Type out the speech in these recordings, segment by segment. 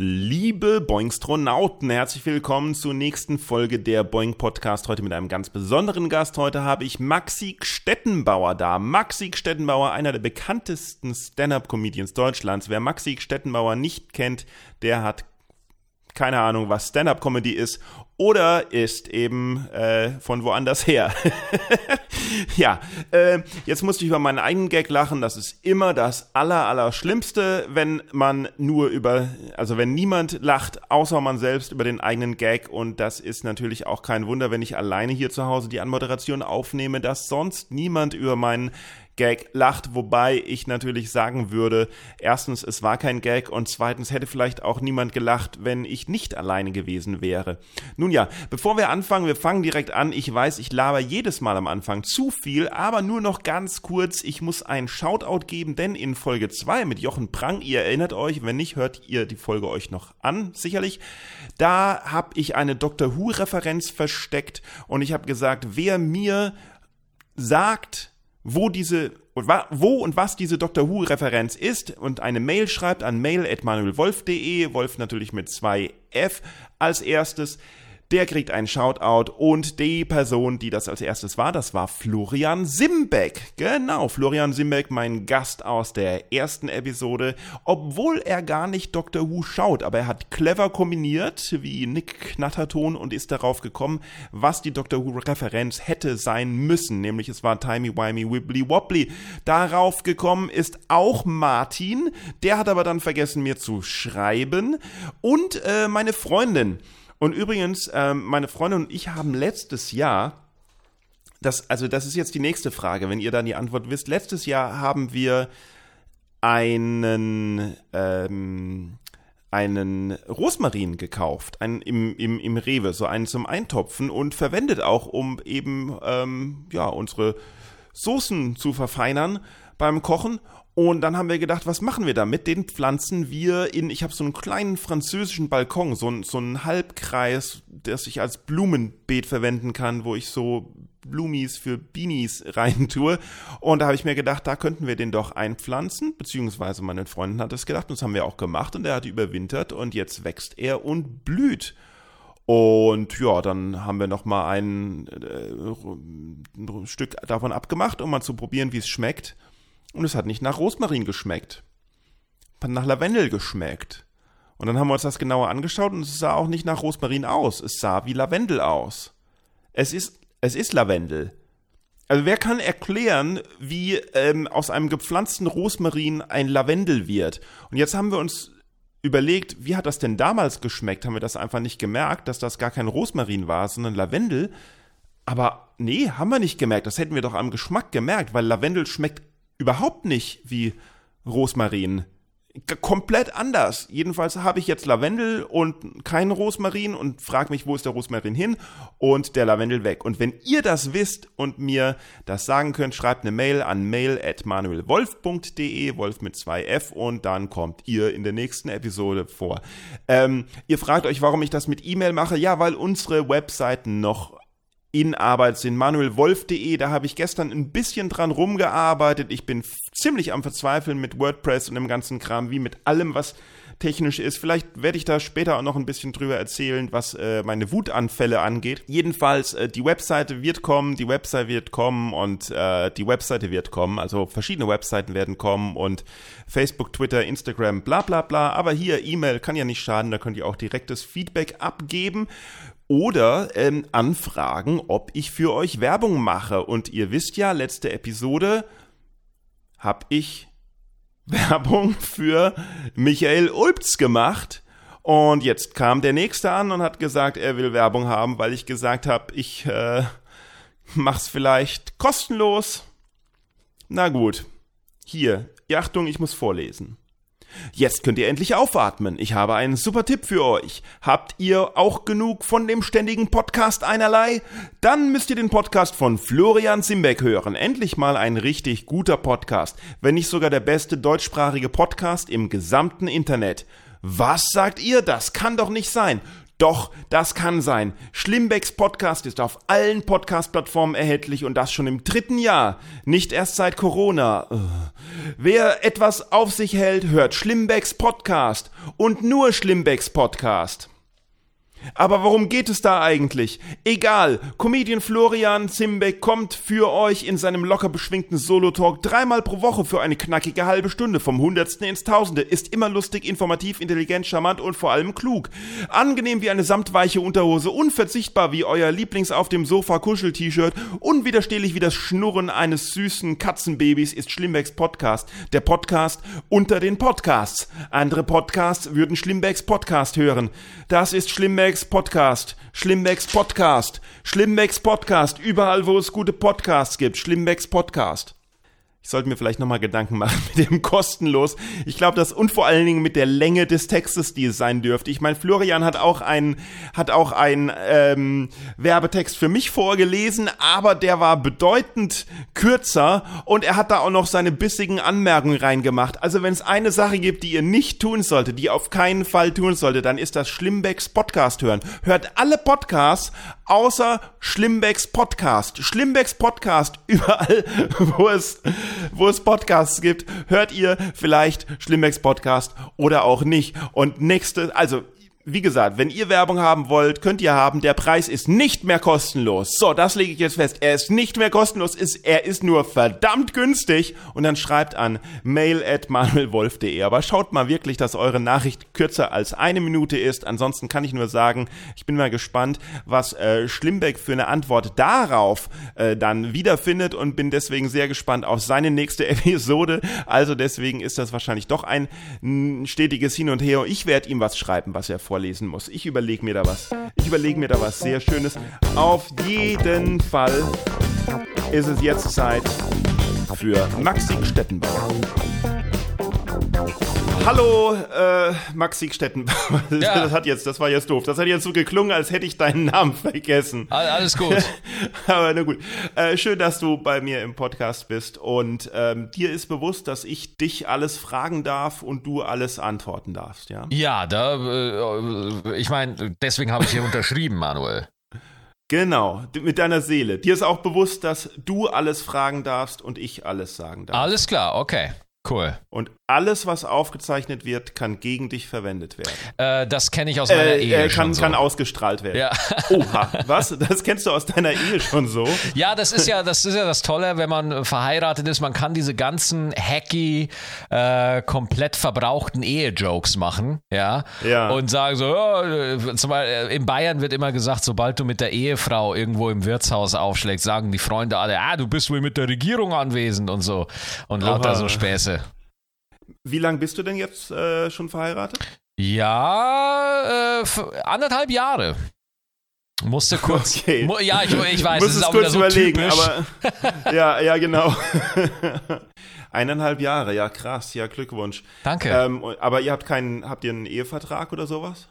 Liebe Boingstronauten, herzlich willkommen zur nächsten Folge der Boing Podcast. Heute mit einem ganz besonderen Gast. Heute habe ich Maxi Stettenbauer da. Maxi Stettenbauer, einer der bekanntesten Stand-Up-Comedians Deutschlands. Wer Maxi Stettenbauer nicht kennt, der hat keine Ahnung, was Stand-up-Comedy ist oder ist eben äh, von woanders her. ja, äh, jetzt musste ich über meinen eigenen Gag lachen. Das ist immer das aller, aller Schlimmste, wenn man nur über, also wenn niemand lacht, außer man selbst über den eigenen Gag. Und das ist natürlich auch kein Wunder, wenn ich alleine hier zu Hause die Anmoderation aufnehme, dass sonst niemand über meinen Gag lacht, wobei ich natürlich sagen würde, erstens, es war kein Gag und zweitens hätte vielleicht auch niemand gelacht, wenn ich nicht alleine gewesen wäre. Nun ja, bevor wir anfangen, wir fangen direkt an. Ich weiß, ich laber jedes Mal am Anfang zu viel, aber nur noch ganz kurz. Ich muss ein Shoutout geben, denn in Folge 2 mit Jochen Prang, ihr erinnert euch, wenn nicht, hört ihr die Folge euch noch an, sicherlich. Da habe ich eine Doctor Who-Referenz versteckt und ich habe gesagt, wer mir sagt, wo diese wo und was diese Doctor Who Referenz ist und eine Mail schreibt an mail@manuelwolf.de, Wolf natürlich mit zwei F als erstes der kriegt einen Shoutout und die Person, die das als erstes war, das war Florian Simbeck. Genau, Florian Simbeck, mein Gast aus der ersten Episode, obwohl er gar nicht Dr. Who schaut, aber er hat clever kombiniert, wie Nick Knatterton und ist darauf gekommen, was die Dr. Who Referenz hätte sein müssen, nämlich es war Timey Wimey Wibbly Wobbly. Darauf gekommen ist auch Martin, der hat aber dann vergessen mir zu schreiben und äh, meine Freundin, und übrigens, ähm, meine Freundin und ich haben letztes Jahr, das, also das ist jetzt die nächste Frage, wenn ihr dann die Antwort wisst. Letztes Jahr haben wir einen, ähm, einen Rosmarin gekauft, einen im, im, im Rewe, so einen zum Eintopfen und verwendet auch, um eben ähm, ja, unsere Soßen zu verfeinern beim Kochen. Und dann haben wir gedacht, was machen wir damit? Den pflanzen wir in, ich habe so einen kleinen französischen Balkon, so, so einen Halbkreis, das ich als Blumenbeet verwenden kann, wo ich so Blumis für Beanies rein tue. Und da habe ich mir gedacht, da könnten wir den doch einpflanzen, beziehungsweise meine Freundin hat es gedacht, und das haben wir auch gemacht und er hat überwintert und jetzt wächst er und blüht. Und ja, dann haben wir noch mal ein, äh, ein Stück davon abgemacht, um mal zu probieren, wie es schmeckt. Und es hat nicht nach Rosmarin geschmeckt. Hat nach Lavendel geschmeckt. Und dann haben wir uns das genauer angeschaut und es sah auch nicht nach Rosmarin aus. Es sah wie Lavendel aus. Es ist, es ist Lavendel. Also wer kann erklären, wie ähm, aus einem gepflanzten Rosmarin ein Lavendel wird? Und jetzt haben wir uns überlegt, wie hat das denn damals geschmeckt? Haben wir das einfach nicht gemerkt, dass das gar kein Rosmarin war, sondern Lavendel? Aber nee, haben wir nicht gemerkt. Das hätten wir doch am Geschmack gemerkt, weil Lavendel schmeckt überhaupt nicht wie Rosmarin. Komplett anders. Jedenfalls habe ich jetzt Lavendel und keinen Rosmarin und frage mich, wo ist der Rosmarin hin? Und der Lavendel weg. Und wenn ihr das wisst und mir das sagen könnt, schreibt eine Mail an mail.manuelwolf.de, Wolf mit zwei F, und dann kommt ihr in der nächsten Episode vor. Ähm, ihr fragt euch, warum ich das mit E-Mail mache. Ja, weil unsere Webseiten noch in Arbeit sind. manuelwolf.de, da habe ich gestern ein bisschen dran rumgearbeitet. Ich bin ziemlich am Verzweifeln mit WordPress und dem ganzen Kram, wie mit allem, was technisch ist. Vielleicht werde ich da später auch noch ein bisschen drüber erzählen, was äh, meine Wutanfälle angeht. Jedenfalls, äh, die Webseite wird kommen, die Webseite wird kommen und äh, die Webseite wird kommen. Also verschiedene Webseiten werden kommen und Facebook, Twitter, Instagram, bla bla bla. Aber hier, E-Mail kann ja nicht schaden, da könnt ihr auch direktes Feedback abgeben oder ähm, anfragen, ob ich für euch Werbung mache. Und ihr wisst ja, letzte Episode habe ich Werbung für Michael Ulbz gemacht. Und jetzt kam der nächste an und hat gesagt, er will Werbung haben, weil ich gesagt habe, ich äh, mach's vielleicht kostenlos. Na gut, hier, Achtung, ich muss vorlesen. Jetzt könnt ihr endlich aufatmen. Ich habe einen super Tipp für euch. Habt ihr auch genug von dem ständigen Podcast einerlei? Dann müsst ihr den Podcast von Florian Simbeck hören. Endlich mal ein richtig guter Podcast. Wenn nicht sogar der beste deutschsprachige Podcast im gesamten Internet. Was sagt ihr? Das kann doch nicht sein. Doch, das kann sein. Schlimmbecks Podcast ist auf allen Podcast-Plattformen erhältlich und das schon im dritten Jahr. Nicht erst seit Corona. Wer etwas auf sich hält, hört Schlimmbecks Podcast und nur Schlimmbecks Podcast. Aber worum geht es da eigentlich? Egal, Comedian Florian Zimbeck kommt für euch in seinem locker beschwingten Solo-Talk dreimal pro Woche für eine knackige halbe Stunde vom Hundertsten ins Tausende, ist immer lustig, informativ, intelligent, charmant und vor allem klug. Angenehm wie eine samtweiche Unterhose, unverzichtbar wie euer Lieblings auf dem Sofa Kuschel-T-Shirt, unwiderstehlich wie das Schnurren eines süßen Katzenbabys ist Schlimmbecks Podcast, der Podcast unter den Podcasts. Andere Podcasts würden Schlimmbecks Podcast hören. Das ist Schlimmbecks Schlimmbecks Podcast, Schlimmbecks Podcast, Schlimmbecks Podcast, überall wo es gute Podcasts gibt, Schlimmbecks Podcast. Ich sollte mir vielleicht nochmal Gedanken machen mit dem kostenlos. Ich glaube, das und vor allen Dingen mit der Länge des Textes, die es sein dürfte. Ich meine, Florian hat auch einen hat auch einen ähm, Werbetext für mich vorgelesen, aber der war bedeutend kürzer und er hat da auch noch seine bissigen Anmerkungen reingemacht. Also wenn es eine Sache gibt, die ihr nicht tun solltet, die ihr auf keinen Fall tun solltet, dann ist das Schlimmbecks Podcast hören. Hört alle Podcasts außer Schlimmbecks Podcast. Schlimmbecks Podcast überall, wo es wo es Podcasts gibt, hört ihr vielleicht Schlimmbecks Podcast oder auch nicht. Und nächste, also wie gesagt, wenn ihr Werbung haben wollt, könnt ihr haben. Der Preis ist nicht mehr kostenlos. So, das lege ich jetzt fest. Er ist nicht mehr kostenlos, ist, er ist nur verdammt günstig. Und dann schreibt an mail at manuelwolf.de. Aber schaut mal wirklich, dass eure Nachricht kürzer als eine Minute ist. Ansonsten kann ich nur sagen, ich bin mal gespannt, was äh, Schlimbeck für eine Antwort darauf äh, dann wiederfindet und bin deswegen sehr gespannt auf seine nächste Episode. Also deswegen ist das wahrscheinlich doch ein stetiges Hin und Her. Ich werde ihm was schreiben, was er vorliest vorlesen muss. Ich überlege mir da was. Ich überlege mir da was sehr Schönes. Auf jeden Fall ist es jetzt Zeit für Maxi Stettenbauer. Hallo, äh, Maxi Stettenbauer. Ja. Das hat jetzt, das war jetzt doof. Das hat jetzt so geklungen, als hätte ich deinen Namen vergessen. Alles gut. Aber na gut. Äh, schön, dass du bei mir im Podcast bist und ähm, dir ist bewusst, dass ich dich alles fragen darf und du alles antworten darfst, ja? Ja, da, äh, ich meine, deswegen habe ich hier unterschrieben, Manuel. Genau, mit deiner Seele. Dir ist auch bewusst, dass du alles fragen darfst und ich alles sagen darf. Alles klar, okay. Cool. Und alles, was aufgezeichnet wird, kann gegen dich verwendet werden. Äh, das kenne ich aus meiner äh, Ehe äh, kann, schon so. Kann ausgestrahlt werden. Ja. Oha, was? Das kennst du aus deiner Ehe schon so? Ja, das ist ja das, ist ja das Tolle, wenn man verheiratet ist. Man kann diese ganzen hacky, äh, komplett verbrauchten Ehe-Jokes machen. Ja. ja. Und sagen so, oh, zum Beispiel, in Bayern wird immer gesagt, sobald du mit der Ehefrau irgendwo im Wirtshaus aufschlägst, sagen die Freunde alle, ah, du bist wohl mit der Regierung anwesend und so. Und lauter Oha. so Späße. Wie lange bist du denn jetzt äh, schon verheiratet? Ja, äh, anderthalb Jahre. Musste kurz. Okay. Mu ja, ich, ich weiß, es ist auch kurz so überlegen, typisch. aber. ja, ja, genau. Eineinhalb Jahre, ja, krass, ja, Glückwunsch. Danke. Ähm, aber ihr habt keinen, habt ihr einen Ehevertrag oder sowas?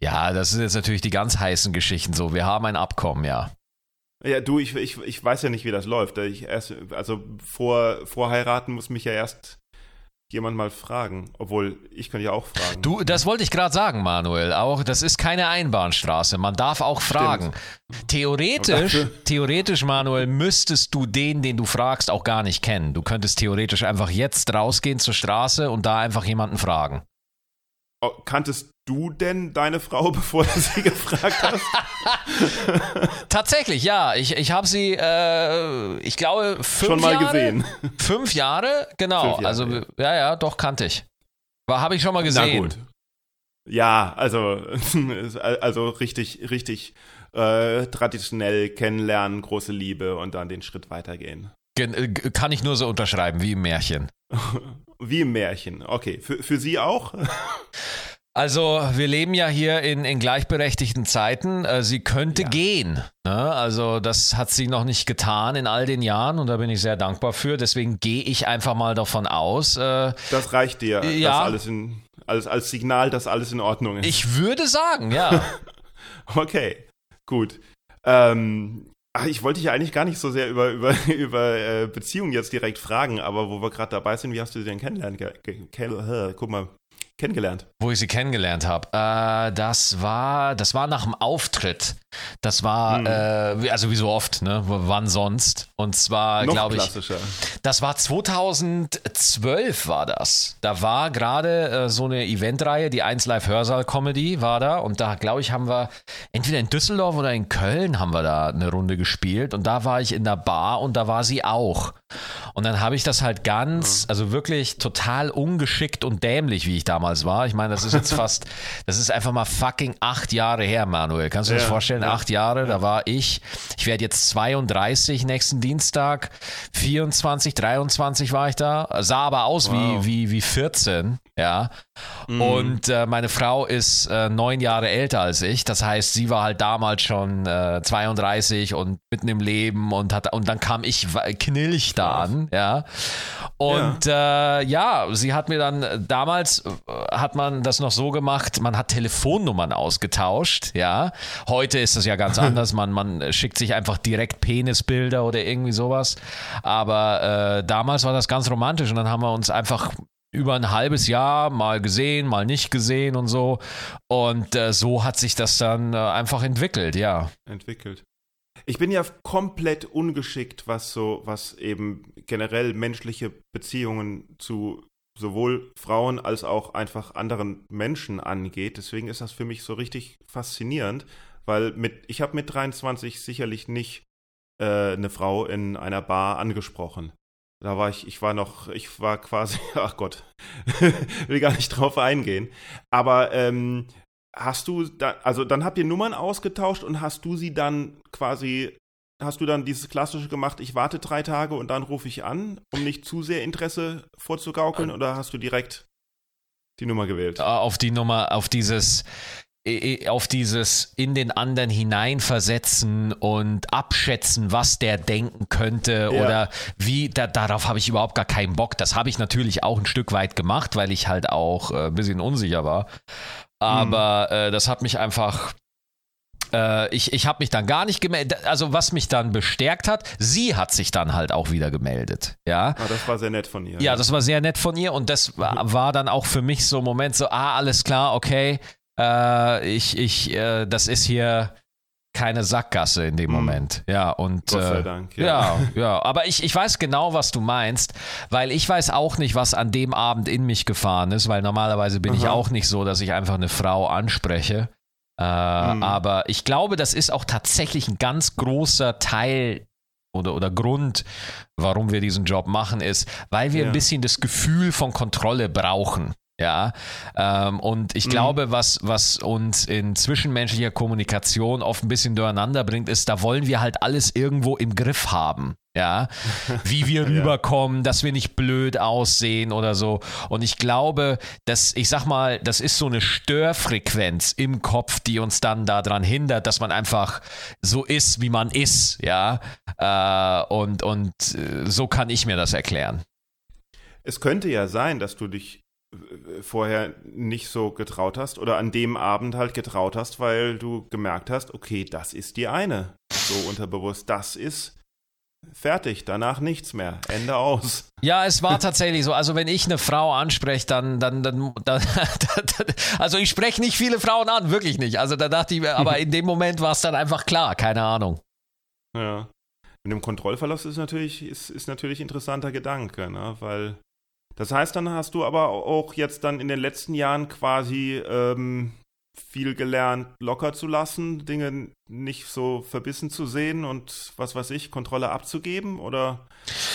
Ja, das sind jetzt natürlich die ganz heißen Geschichten so. Wir haben ein Abkommen, ja. Ja, du, ich, ich, ich weiß ja nicht, wie das läuft. Ich erst, also vor, vor heiraten muss mich ja erst jemand mal fragen. Obwohl, ich kann ja auch fragen. Du, das wollte ich gerade sagen, Manuel. Auch, das ist keine Einbahnstraße. Man darf auch fragen. Stimmt. Theoretisch, theoretisch, Manuel, müsstest du den, den du fragst, auch gar nicht kennen. Du könntest theoretisch einfach jetzt rausgehen zur Straße und da einfach jemanden fragen. Oh, kanntest du denn deine Frau, bevor du sie gefragt hast? Tatsächlich, ja. Ich, ich habe sie, äh, ich glaube, fünf Schon mal Jahre, gesehen. Fünf Jahre, genau. Fünf Jahre, also, ja. ja, ja, doch, kannte ich. War, habe ich schon mal gesehen. Na gut. Ja, also, also richtig, richtig äh, traditionell kennenlernen, große Liebe und dann den Schritt weitergehen. Äh, kann ich nur so unterschreiben, wie im Märchen. Wie im Märchen, okay. Für, für Sie auch? Also, wir leben ja hier in, in gleichberechtigten Zeiten. Äh, sie könnte ja. gehen. Ne? Also, das hat sie noch nicht getan in all den Jahren und da bin ich sehr dankbar für. Deswegen gehe ich einfach mal davon aus. Äh, das reicht dir, ja. alles in, als, als Signal, dass alles in Ordnung ist. Ich würde sagen, ja. okay, gut. Ähm, Ach, ich wollte dich ja eigentlich gar nicht so sehr über, über, über äh, Beziehungen jetzt direkt fragen, aber wo wir gerade dabei sind, wie hast du sie denn kennengelernt? Guck mal, kennengelernt? Wo ich sie kennengelernt habe. Äh, das war, das war nach dem Auftritt. Das war, hm. äh, also wie so oft, ne? Wann sonst? Und zwar, glaube ich. Das war 2012 war das. Da war gerade äh, so eine Eventreihe, die 1 Live Hörsaal Comedy war da. Und da, glaube ich, haben wir entweder in Düsseldorf oder in Köln haben wir da eine Runde gespielt. Und da war ich in der Bar und da war sie auch. Und dann habe ich das halt ganz, also wirklich total ungeschickt und dämlich, wie ich damals war. Ich meine, das ist jetzt fast, das ist einfach mal fucking acht Jahre her, Manuel. Kannst du dir ja, das vorstellen? Ja, acht Jahre, ja. da war ich, ich werde jetzt 32 nächsten Dienstag, 24, 23 war ich da, sah aber aus wow. wie, wie, wie 14, ja. Mhm. Und äh, meine Frau ist äh, neun Jahre älter als ich. Das heißt, sie war halt damals schon äh, 32 und mitten im Leben und hat und dann kam ich knilch da an, ja. Und ja. Äh, ja, sie hat mir dann damals äh, hat man das noch so gemacht, man hat Telefonnummern ausgetauscht, ja. Heute ist das ja ganz anders. Man, man schickt sich einfach direkt Penisbilder oder irgendwie sowas. Aber äh, damals war das ganz romantisch und dann haben wir uns einfach über ein halbes Jahr mal gesehen, mal nicht gesehen und so. Und äh, so hat sich das dann äh, einfach entwickelt, ja. Entwickelt. Ich bin ja komplett ungeschickt, was so, was eben generell menschliche Beziehungen zu sowohl Frauen als auch einfach anderen Menschen angeht. Deswegen ist das für mich so richtig faszinierend, weil mit, ich habe mit 23 sicherlich nicht äh, eine Frau in einer Bar angesprochen. Da war ich, ich war noch, ich war quasi, ach Gott, will gar nicht drauf eingehen. Aber ähm, hast du, da, also dann habt ihr Nummern ausgetauscht und hast du sie dann quasi, hast du dann dieses klassische gemacht, ich warte drei Tage und dann rufe ich an, um nicht zu sehr Interesse vorzugaukeln, oder hast du direkt die Nummer gewählt? Auf die Nummer, auf dieses, auf dieses in den anderen hineinversetzen und abschätzen, was der denken könnte ja. oder wie, da, darauf habe ich überhaupt gar keinen Bock. Das habe ich natürlich auch ein Stück weit gemacht, weil ich halt auch äh, ein bisschen unsicher war. Aber mhm. äh, das hat mich einfach äh, ich, ich habe mich dann gar nicht gemeldet. Also was mich dann bestärkt hat, sie hat sich dann halt auch wieder gemeldet. Ja. Ah, das war sehr nett von ihr. Ja, das war sehr nett von ihr und das war, war dann auch für mich so ein Moment so, ah, alles klar, okay, äh, ich, ich, äh, das ist hier keine Sackgasse in dem mhm. Moment. Ja, und Gott sei äh, Dank, ja. ja, ja. Aber ich, ich weiß genau, was du meinst, weil ich weiß auch nicht, was an dem Abend in mich gefahren ist, weil normalerweise bin Aha. ich auch nicht so, dass ich einfach eine Frau anspreche. Äh, mhm. Aber ich glaube, das ist auch tatsächlich ein ganz großer Teil oder, oder Grund, warum wir diesen Job machen, ist, weil wir ja. ein bisschen das Gefühl von Kontrolle brauchen. Ja, ähm, und ich mhm. glaube, was, was uns in zwischenmenschlicher Kommunikation oft ein bisschen durcheinander bringt, ist, da wollen wir halt alles irgendwo im Griff haben. Ja, wie wir rüberkommen, dass wir nicht blöd aussehen oder so. Und ich glaube, dass, ich sag mal, das ist so eine Störfrequenz im Kopf, die uns dann daran hindert, dass man einfach so ist, wie man ist. Ja, äh, und, und äh, so kann ich mir das erklären. Es könnte ja sein, dass du dich vorher nicht so getraut hast oder an dem Abend halt getraut hast, weil du gemerkt hast, okay, das ist die eine. So unterbewusst, das ist fertig, danach nichts mehr, Ende aus. Ja, es war tatsächlich so. Also wenn ich eine Frau anspreche, dann, dann, dann, dann also ich spreche nicht viele Frauen an, wirklich nicht. Also da dachte ich mir, aber in dem Moment war es dann einfach klar, keine Ahnung. Ja. Mit dem Kontrollverlust ist natürlich, ist, ist natürlich interessanter Gedanke, ne? weil das heißt, dann hast du aber auch jetzt dann in den letzten Jahren quasi ähm, viel gelernt, locker zu lassen, Dinge nicht so verbissen zu sehen und was weiß ich, Kontrolle abzugeben? Oder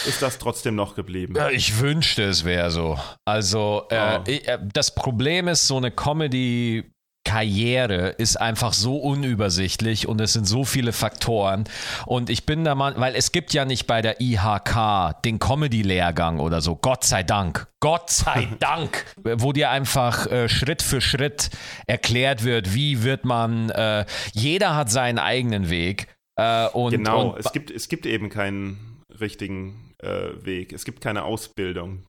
ist das trotzdem noch geblieben? Ja, ich wünschte, es wäre so. Also, äh, oh. ich, äh, das Problem ist, so eine Comedy Karriere ist einfach so unübersichtlich und es sind so viele Faktoren. Und ich bin da mal, weil es gibt ja nicht bei der IHK den Comedy-Lehrgang oder so, Gott sei Dank. Gott sei Dank, wo dir einfach äh, Schritt für Schritt erklärt wird, wie wird man, äh, jeder hat seinen eigenen Weg. Äh, und, genau, und, es, gibt, es gibt eben keinen richtigen äh, Weg. Es gibt keine Ausbildung.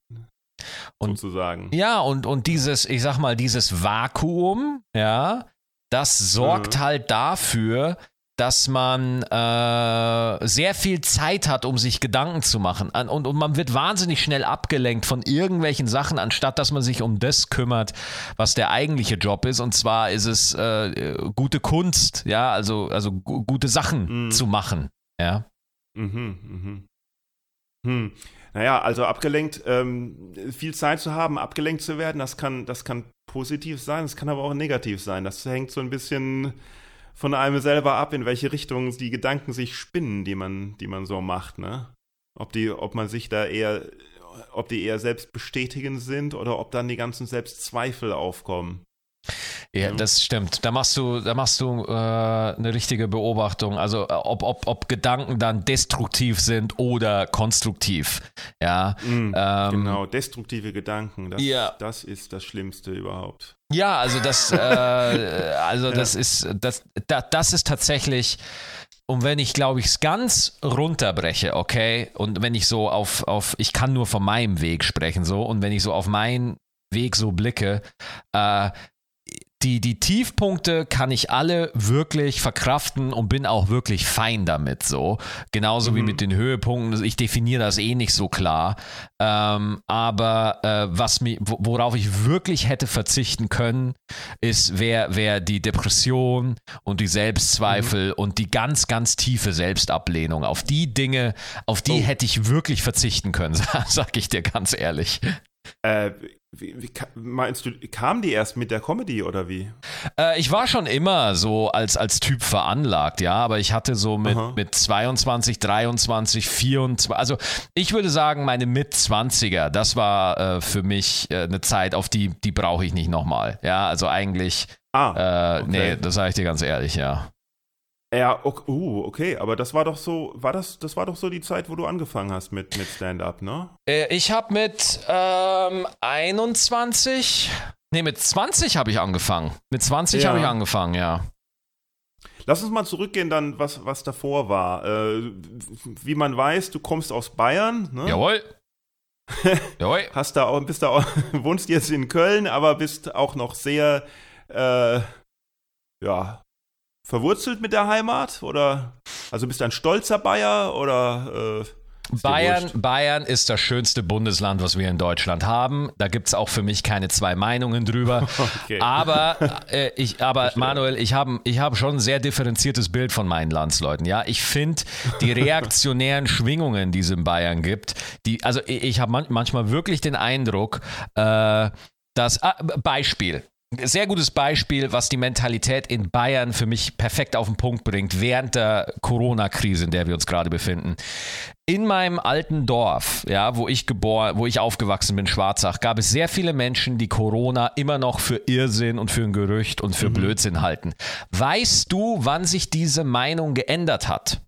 Und, sozusagen. Ja, und, und dieses, ich sag mal, dieses Vakuum, ja, das sorgt mhm. halt dafür, dass man äh, sehr viel Zeit hat, um sich Gedanken zu machen. Und, und man wird wahnsinnig schnell abgelenkt von irgendwelchen Sachen, anstatt dass man sich um das kümmert, was der eigentliche Job ist. Und zwar ist es äh, gute Kunst, ja, also, also gute Sachen mhm. zu machen. Ja. Mhm, mhm. Hm. Naja, also abgelenkt, ähm, viel Zeit zu haben, abgelenkt zu werden, das kann, das kann positiv sein, es kann aber auch negativ sein. Das hängt so ein bisschen von einem selber ab, in welche Richtung die Gedanken sich spinnen, die man, die man so macht, ne? Ob die, ob man sich da eher, ob die eher selbst sind oder ob dann die ganzen Selbstzweifel aufkommen. Ja, das stimmt. Da machst du, da machst du äh, eine richtige Beobachtung. Also äh, ob, ob, ob Gedanken dann destruktiv sind oder konstruktiv. Ja. Mm, ähm, genau, destruktive Gedanken. Das, ja. das ist das Schlimmste überhaupt. Ja, also das, äh, also das ja. ist, das, das, das ist tatsächlich. Und wenn ich, glaube ich, es ganz runterbreche, okay, und wenn ich so auf, auf, ich kann nur von meinem Weg sprechen, so, und wenn ich so auf meinen Weg so blicke, äh, die, die Tiefpunkte kann ich alle wirklich verkraften und bin auch wirklich fein damit so. Genauso mhm. wie mit den Höhepunkten. Ich definiere das eh nicht so klar. Ähm, aber äh, was mich, worauf ich wirklich hätte verzichten können, ist, wäre wär die Depression und die Selbstzweifel mhm. und die ganz, ganz tiefe Selbstablehnung. Auf die Dinge, auf die oh. hätte ich wirklich verzichten können, sag ich dir ganz ehrlich. Äh, wie, wie, meinst du, kam die erst mit der Comedy oder wie? Äh, ich war schon immer so als, als Typ veranlagt, ja, aber ich hatte so mit, mit 22, 23, 24, also ich würde sagen, meine Mit-20er, das war äh, für mich äh, eine Zeit, auf die, die brauche ich nicht nochmal, ja, also eigentlich, ah, äh, okay. nee, das sage ich dir ganz ehrlich, ja. Ja, okay, uh, okay, aber das war doch so, war das, das war doch so die Zeit, wo du angefangen hast mit, mit Stand-up, ne? Äh, ich habe mit ähm, 21, nee, mit 20 habe ich angefangen. Mit 20 ja. habe ich angefangen, ja. Lass uns mal zurückgehen dann, was, was davor war. Äh, wie man weiß, du kommst aus Bayern, ne? Jawohl. Jawohl. Hast da auch, bist da auch, wohnst jetzt in Köln, aber bist auch noch sehr, äh, ja, verwurzelt mit der Heimat? Oder also bist du ein stolzer Bayer oder äh, Bayern, Bayern ist das schönste Bundesland, was wir in Deutschland haben. Da gibt es auch für mich keine zwei Meinungen drüber. Okay. Aber, äh, ich, aber Manuel, ich habe ich hab schon ein sehr differenziertes Bild von meinen Landsleuten. Ja, ich finde die reaktionären Schwingungen, die es in Bayern gibt, die, also ich, ich habe man, manchmal wirklich den Eindruck, äh, dass, ah, Beispiel, sehr gutes Beispiel, was die Mentalität in Bayern für mich perfekt auf den Punkt bringt, während der Corona-Krise, in der wir uns gerade befinden. In meinem alten Dorf, ja, wo ich geboren, wo ich aufgewachsen bin, Schwarzach, gab es sehr viele Menschen, die Corona immer noch für Irrsinn und für ein Gerücht und für mhm. Blödsinn halten. Weißt du, wann sich diese Meinung geändert hat?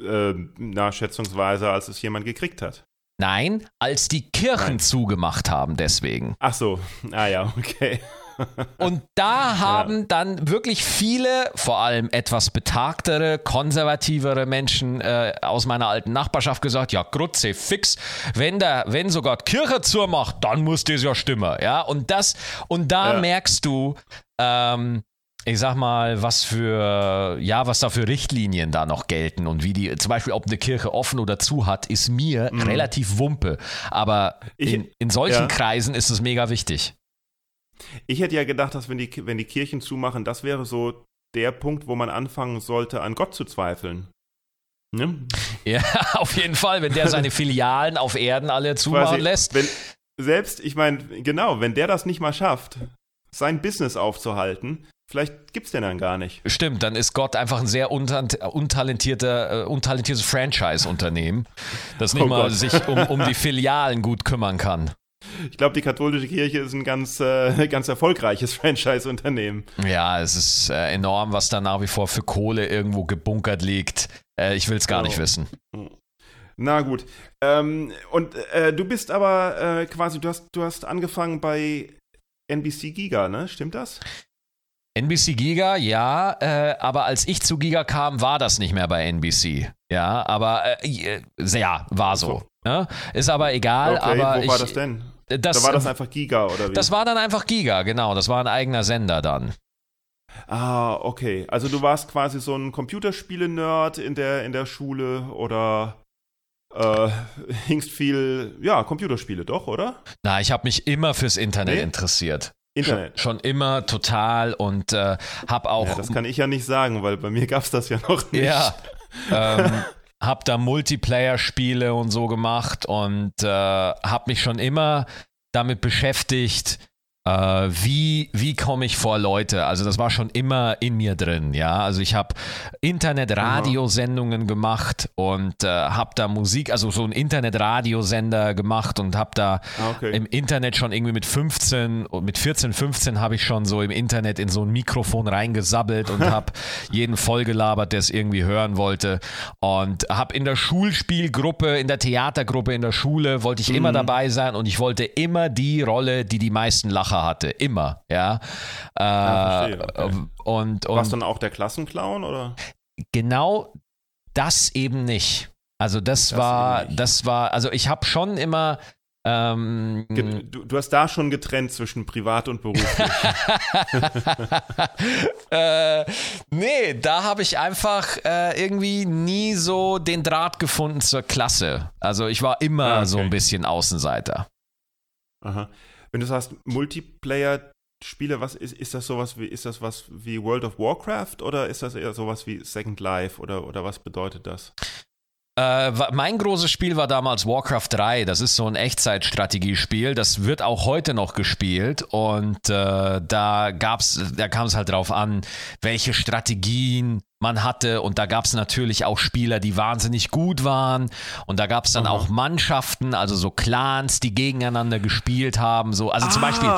Äh, na, schätzungsweise, als es jemand gekriegt hat. Nein, als die Kirchen Nein. zugemacht haben, deswegen. Ach so, ah ja, okay. Und da haben ja. dann wirklich viele, vor allem etwas betagtere, konservativere Menschen äh, aus meiner alten Nachbarschaft gesagt, ja, Grutze, fix, wenn der, wenn sogar die Kirche zumacht, dann muss das ja stimmen, ja. Und das, und da ja. merkst du, ähm, ich sag mal, was für, ja, was da für Richtlinien da noch gelten und wie die, zum Beispiel, ob eine Kirche offen oder zu hat, ist mir mhm. relativ Wumpe. Aber ich, in, in solchen ja. Kreisen ist es mega wichtig. Ich hätte ja gedacht, dass wenn die, wenn die Kirchen zumachen, das wäre so der Punkt, wo man anfangen sollte, an Gott zu zweifeln. Ne? Ja, auf jeden Fall, wenn der seine Filialen auf Erden alle zumachen Quasi, lässt. Wenn, selbst, ich meine, genau, wenn der das nicht mal schafft, sein Business aufzuhalten, Vielleicht gibt es den dann gar nicht. Stimmt, dann ist Gott einfach ein sehr untalentierter, äh, untalentiertes Franchise-Unternehmen, das nicht oh mal Gott. sich um, um die Filialen gut kümmern kann. ich glaube, die katholische Kirche ist ein ganz, äh, ganz erfolgreiches Franchise-Unternehmen. Ja, es ist äh, enorm, was da nach wie vor für Kohle irgendwo gebunkert liegt. Äh, ich will es gar oh. nicht wissen. Na gut. Ähm, und äh, du bist aber äh, quasi, du hast, du hast angefangen bei NBC Giga, ne? Stimmt das? NBC Giga, ja, äh, aber als ich zu Giga kam, war das nicht mehr bei NBC. Ja, aber äh, ja, war so. Ne? Ist aber egal. Okay, aber wo ich, war das denn? Das, da war das einfach Giga oder wie? Das war dann einfach Giga, genau. Das war ein eigener Sender dann. Ah, okay. Also du warst quasi so ein Computerspiele-Nerd in der, in der Schule oder äh, hingst viel, ja, Computerspiele doch, oder? Na, ich habe mich immer fürs Internet nee? interessiert. Internet. Schon, schon, immer total und äh, habe auch. Ja, das kann ich ja nicht sagen, weil bei mir gab es das ja noch nicht. Ja. ähm, hab da Multiplayer-Spiele und so gemacht und äh, hab mich schon immer damit beschäftigt, äh, wie, wie komme ich vor Leute? Also das war schon immer in mir drin, ja. Also ich habe Internet-Radiosendungen gemacht und äh, habe da Musik, also so einen Internet-Radiosender gemacht und habe da ah, okay. im Internet schon irgendwie mit 15, mit 14, 15 habe ich schon so im Internet in so ein Mikrofon reingesabbelt und habe jeden vollgelabert, der es irgendwie hören wollte und habe in der Schulspielgruppe, in der Theatergruppe in der Schule wollte ich mhm. immer dabei sein und ich wollte immer die Rolle, die die meisten lachen Lacher hatte, immer, ja. Äh, ja okay. und, und Warst dann auch der Klassenclown oder? Genau das eben nicht. Also das, das war, das war, also ich habe schon immer ähm, du, du, hast da schon getrennt zwischen privat und beruflich. äh, nee, da habe ich einfach äh, irgendwie nie so den Draht gefunden zur Klasse. Also ich war immer ah, okay. so ein bisschen Außenseiter. Aha. Wenn du sagst Multiplayer Spiele, was ist, ist das sowas wie, ist das was wie World of Warcraft oder ist das eher sowas wie Second Life oder, oder was bedeutet das? Äh, mein großes Spiel war damals Warcraft 3. Das ist so ein Echtzeitstrategiespiel. Das wird auch heute noch gespielt. Und äh, da da kam es halt drauf an, welche Strategien man hatte. Und da gab es natürlich auch Spieler, die wahnsinnig gut waren. Und da gab es dann Aha. auch Mannschaften, also so Clans, die gegeneinander gespielt haben. So, also ah. zum Beispiel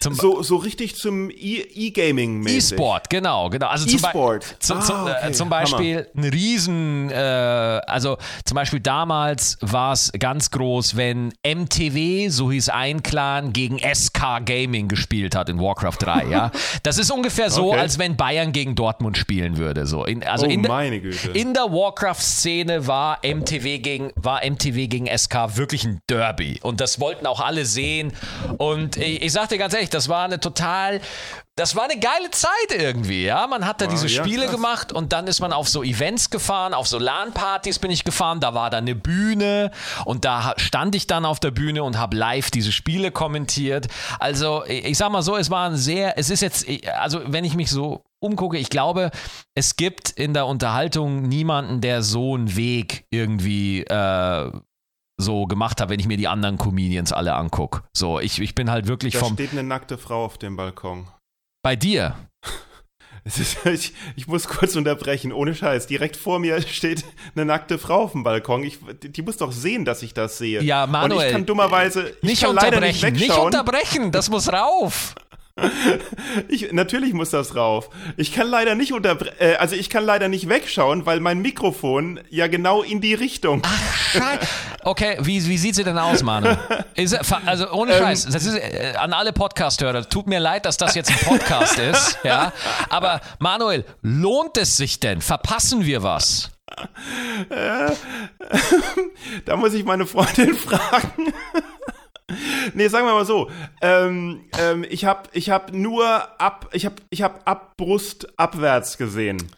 zum so, so richtig zum E-Gaming e E-Sport, genau, genau. Also zum, E-Sport. Zum, ah, okay. äh, zum Beispiel Hammer. ein Riesen, äh, also zum Beispiel damals war es ganz groß, wenn MTV, so hieß ein Clan, gegen SK Gaming gespielt hat in Warcraft 3, ja. Das ist ungefähr so, okay. als wenn Bayern gegen Dortmund spielen würde. So. In, also oh, in, meine Güte. in der Warcraft-Szene war MTV gegen, war MTV gegen SK wirklich ein Derby. Und das wollten auch alle sehen. Und ich, ich sag dir ganz ehrlich, das war eine total, das war eine geile Zeit irgendwie, ja. Man hat da wow, diese Spiele ja, gemacht und dann ist man auf so Events gefahren, auf so LAN-Partys bin ich gefahren, da war da eine Bühne und da stand ich dann auf der Bühne und habe live diese Spiele kommentiert. Also, ich sag mal so, es war ein sehr, es ist jetzt, also wenn ich mich so umgucke, ich glaube, es gibt in der Unterhaltung niemanden, der so einen Weg irgendwie äh, so gemacht habe, wenn ich mir die anderen Comedians alle angucke. So, ich, ich bin halt wirklich da vom. Da steht eine nackte Frau auf dem Balkon. Bei dir? Ist, ich, ich, muss kurz unterbrechen, ohne Scheiß. Direkt vor mir steht eine nackte Frau auf dem Balkon. Ich, die muss doch sehen, dass ich das sehe. Ja, Manuel. Und ich kann dummerweise. Nicht kann unterbrechen, nicht, nicht unterbrechen, das muss rauf. Ich, natürlich muss das rauf. Ich kann leider nicht unter, äh, also ich kann leider nicht wegschauen, weil mein Mikrofon ja genau in die Richtung. Ach, Scheiße. Okay, wie, wie sieht sie denn aus, Manu? Ist, also ohne ähm, Scheiß, das ist äh, an alle Podcast-Hörer, tut mir leid, dass das jetzt ein Podcast ist, ja. Aber Manuel, lohnt es sich denn? Verpassen wir was? da muss ich meine Freundin fragen nee, sagen wir mal so. Ähm, ähm, ich habe ich hab nur ab, ich habe ich hab ab Brust abwärts gesehen.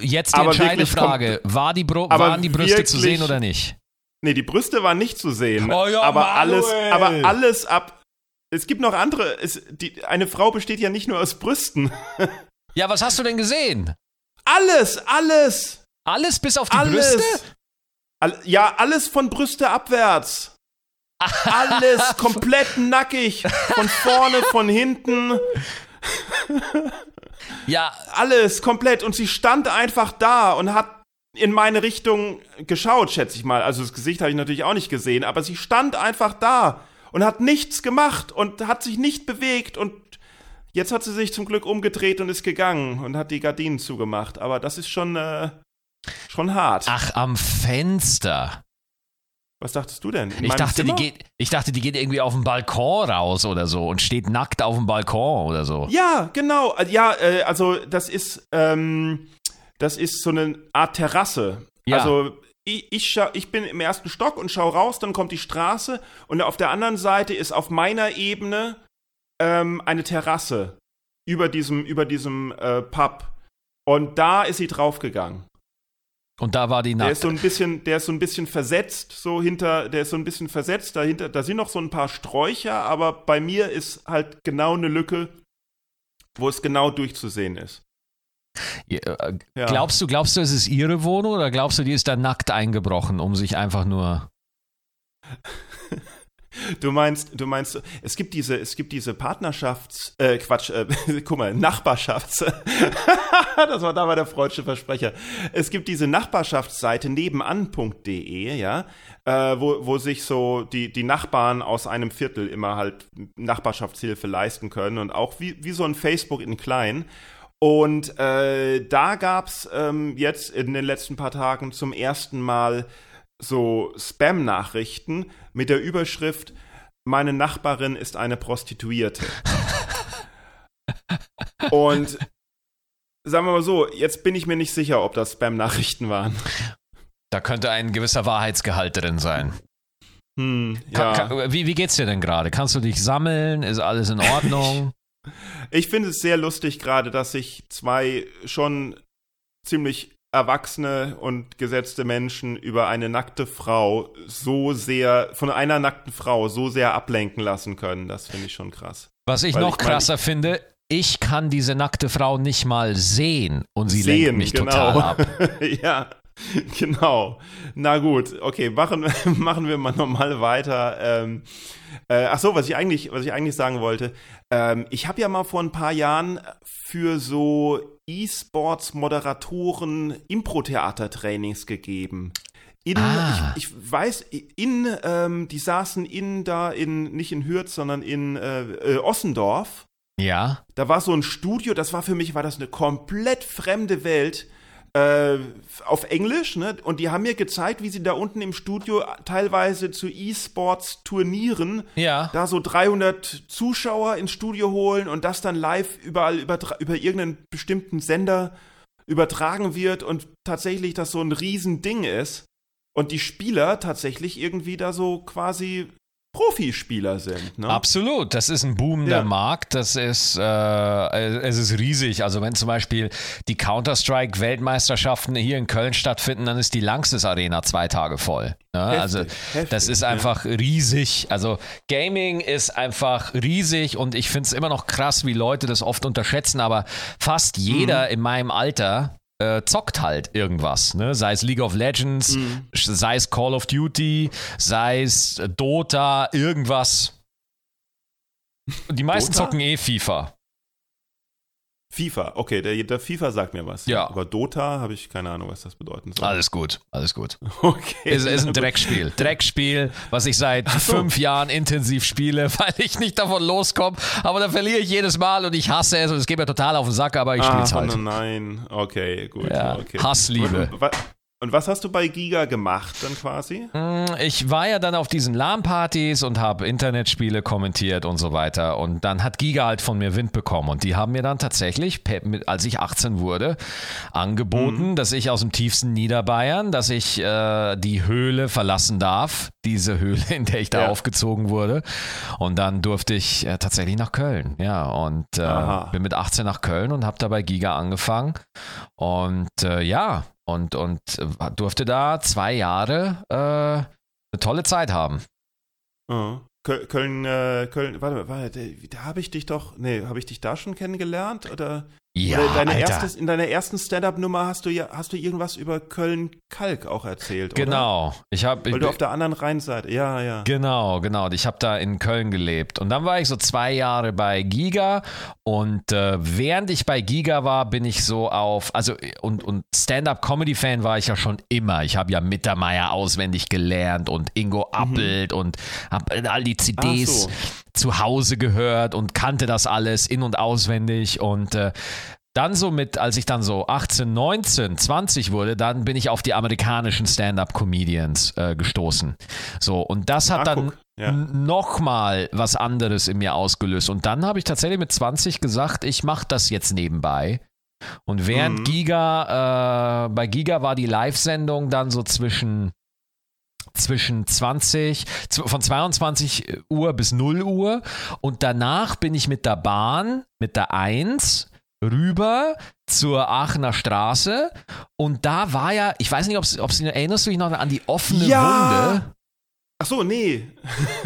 Jetzt die aber entscheidende Frage: war die Bro waren die Brüste wirklich, zu sehen oder nicht? Nee, die Brüste waren nicht zu sehen. Oh ja, aber Manuel. alles, aber alles ab. Es gibt noch andere. Es, die, eine Frau besteht ja nicht nur aus Brüsten. ja, was hast du denn gesehen? Alles, alles. Alles bis auf die alles. Brüste? All, ja, alles von Brüste abwärts. Alles komplett nackig. Von vorne, von hinten. Ja. Alles komplett. Und sie stand einfach da und hat in meine Richtung geschaut, schätze ich mal. Also das Gesicht habe ich natürlich auch nicht gesehen, aber sie stand einfach da und hat nichts gemacht und hat sich nicht bewegt und jetzt hat sie sich zum Glück umgedreht und ist gegangen und hat die Gardinen zugemacht. Aber das ist schon, äh, schon hart. Ach, am Fenster. Was dachtest du denn? Ich dachte, die geht, ich dachte, die geht irgendwie auf den Balkon raus oder so und steht nackt auf dem Balkon oder so. Ja, genau. Ja, äh, also das ist, ähm, das ist so eine Art Terrasse. Ja. Also ich, ich, ich bin im ersten Stock und schaue raus, dann kommt die Straße und auf der anderen Seite ist auf meiner Ebene ähm, eine Terrasse über diesem, über diesem äh, Pub. Und da ist sie draufgegangen. Und da war die nackt. Der ist so ein bisschen, der ist so ein bisschen versetzt, so hinter, der ist so ein bisschen versetzt dahinter. Da sind noch so ein paar Sträucher, aber bei mir ist halt genau eine Lücke, wo es genau durchzusehen ist. Ja, äh, ja. Glaubst du, glaubst du, es ist ihre Wohnung oder glaubst du, die ist da nackt eingebrochen, um sich einfach nur Du meinst, du meinst, es gibt diese, es gibt diese Partnerschafts, äh, Quatsch, äh, guck mal, Nachbarschafts, das war da der freudsche Versprecher. Es gibt diese Nachbarschaftsseite nebenan.de, ja, äh, wo, wo sich so die, die Nachbarn aus einem Viertel immer halt Nachbarschaftshilfe leisten können und auch wie, wie so ein Facebook in klein. Und äh, da gab's ähm, jetzt in den letzten paar Tagen zum ersten Mal so Spam-Nachrichten mit der Überschrift Meine Nachbarin ist eine Prostituierte. Und sagen wir mal so, jetzt bin ich mir nicht sicher, ob das Spam-Nachrichten waren. Da könnte ein gewisser Wahrheitsgehalt drin sein. Hm, ja. kann, kann, wie, wie geht's dir denn gerade? Kannst du dich sammeln? Ist alles in Ordnung? ich finde es sehr lustig gerade, dass sich zwei schon ziemlich erwachsene und gesetzte Menschen über eine nackte Frau so sehr, von einer nackten Frau so sehr ablenken lassen können. Das finde ich schon krass. Was ich Weil noch ich krasser mein, finde, ich kann diese nackte Frau nicht mal sehen und sie sehen, lenkt mich genau. total ab. ja, genau. Na gut, okay, machen, machen wir mal nochmal weiter. Ähm, äh, ach so, was ich eigentlich, was ich eigentlich sagen wollte. Ähm, ich habe ja mal vor ein paar Jahren für so E-Sports-Moderatoren Impro-Theater-Trainings gegeben. In, ah. ich, ich, weiß, in, ähm, die saßen in da in, nicht in Hürth, sondern in äh, äh, Ossendorf. Ja. Da war so ein Studio, das war für mich, war das eine komplett fremde Welt äh, auf Englisch, ne? Und die haben mir gezeigt, wie sie da unten im Studio teilweise zu E-Sports-Turnieren ja. da so 300 Zuschauer ins Studio holen und das dann live überall über, über irgendeinen bestimmten Sender übertragen wird und tatsächlich das so ein Riesending ist. Und die Spieler tatsächlich irgendwie da so quasi Profispieler sind. Ne? Absolut, das ist ein boomender ja. Markt, das ist, äh, es ist riesig. Also wenn zum Beispiel die Counter-Strike-Weltmeisterschaften hier in Köln stattfinden, dann ist die Langsys Arena zwei Tage voll. Ne? Heftig, also heftig, das ist einfach ja. riesig. Also Gaming ist einfach riesig und ich finde es immer noch krass, wie Leute das oft unterschätzen, aber fast jeder mhm. in meinem Alter äh, zockt halt irgendwas, ne? Sei es League of Legends, mhm. sei es Call of Duty, sei es Dota, irgendwas. Die meisten Dota? zocken eh FIFA. FIFA, okay, der, der, FIFA sagt mir was. Ja. Aber Dota habe ich keine Ahnung, was das bedeuten soll. Alles gut, alles gut. Okay. Es ist ein Dreckspiel. Dreckspiel, was ich seit so. fünf Jahren intensiv spiele, weil ich nicht davon loskomme. Aber da verliere ich jedes Mal und ich hasse es und es geht mir total auf den Sack, aber ich spiele es halt. Nein, okay, gut. Ja. Okay. Hassliebe. Was, und was hast du bei Giga gemacht dann quasi? Mm, ich war ja dann auf diesen LAN-Partys und habe Internetspiele kommentiert und so weiter. Und dann hat Giga halt von mir Wind bekommen. Und die haben mir dann tatsächlich, als ich 18 wurde, angeboten, mhm. dass ich aus dem tiefsten Niederbayern, dass ich äh, die Höhle verlassen darf. Diese Höhle, in der ich da ja. aufgezogen wurde. Und dann durfte ich äh, tatsächlich nach Köln. Ja, und äh, bin mit 18 nach Köln und habe da bei Giga angefangen. Und äh, ja, und, und äh, durfte da zwei Jahre äh, eine tolle Zeit haben. Oh. Köln, äh, Köln, warte, warte, da habe ich dich doch, nee, habe ich dich da schon kennengelernt oder? Ja, oder deine. Erstes, in deiner ersten Stand-up-Nummer hast du ja, hast du irgendwas über Köln-Kalk auch erzählt, Genau, oder? ich habe, weil du auf der anderen Rheinseite, ja, ja. Genau, genau, ich habe da in Köln gelebt und dann war ich so zwei Jahre bei Giga Und äh, während ich bei Giga war, bin ich so auf, also und, und Stand-up-Comedy-Fan war ich ja schon immer. Ich habe ja Mittermeier auswendig gelernt und Ingo mhm. Appelt mhm. und habe all die CDs so. zu Hause gehört und kannte das alles in- und auswendig. Und äh, dann so mit, als ich dann so 18, 19, 20 wurde, dann bin ich auf die amerikanischen Stand-up-Comedians äh, gestoßen. So, und das hat ah, dann ja. nochmal was anderes in mir ausgelöst. Und dann habe ich tatsächlich mit 20 gesagt, ich mache das jetzt nebenbei. Und während mhm. Giga, äh, bei Giga war die Live-Sendung dann so zwischen zwischen 20, von 22 Uhr bis 0 Uhr und danach bin ich mit der Bahn, mit der 1 rüber zur Aachener Straße und da war ja, ich weiß nicht, ob es erinnerst du dich noch an die offene ja. Wunde? Ach so, nee.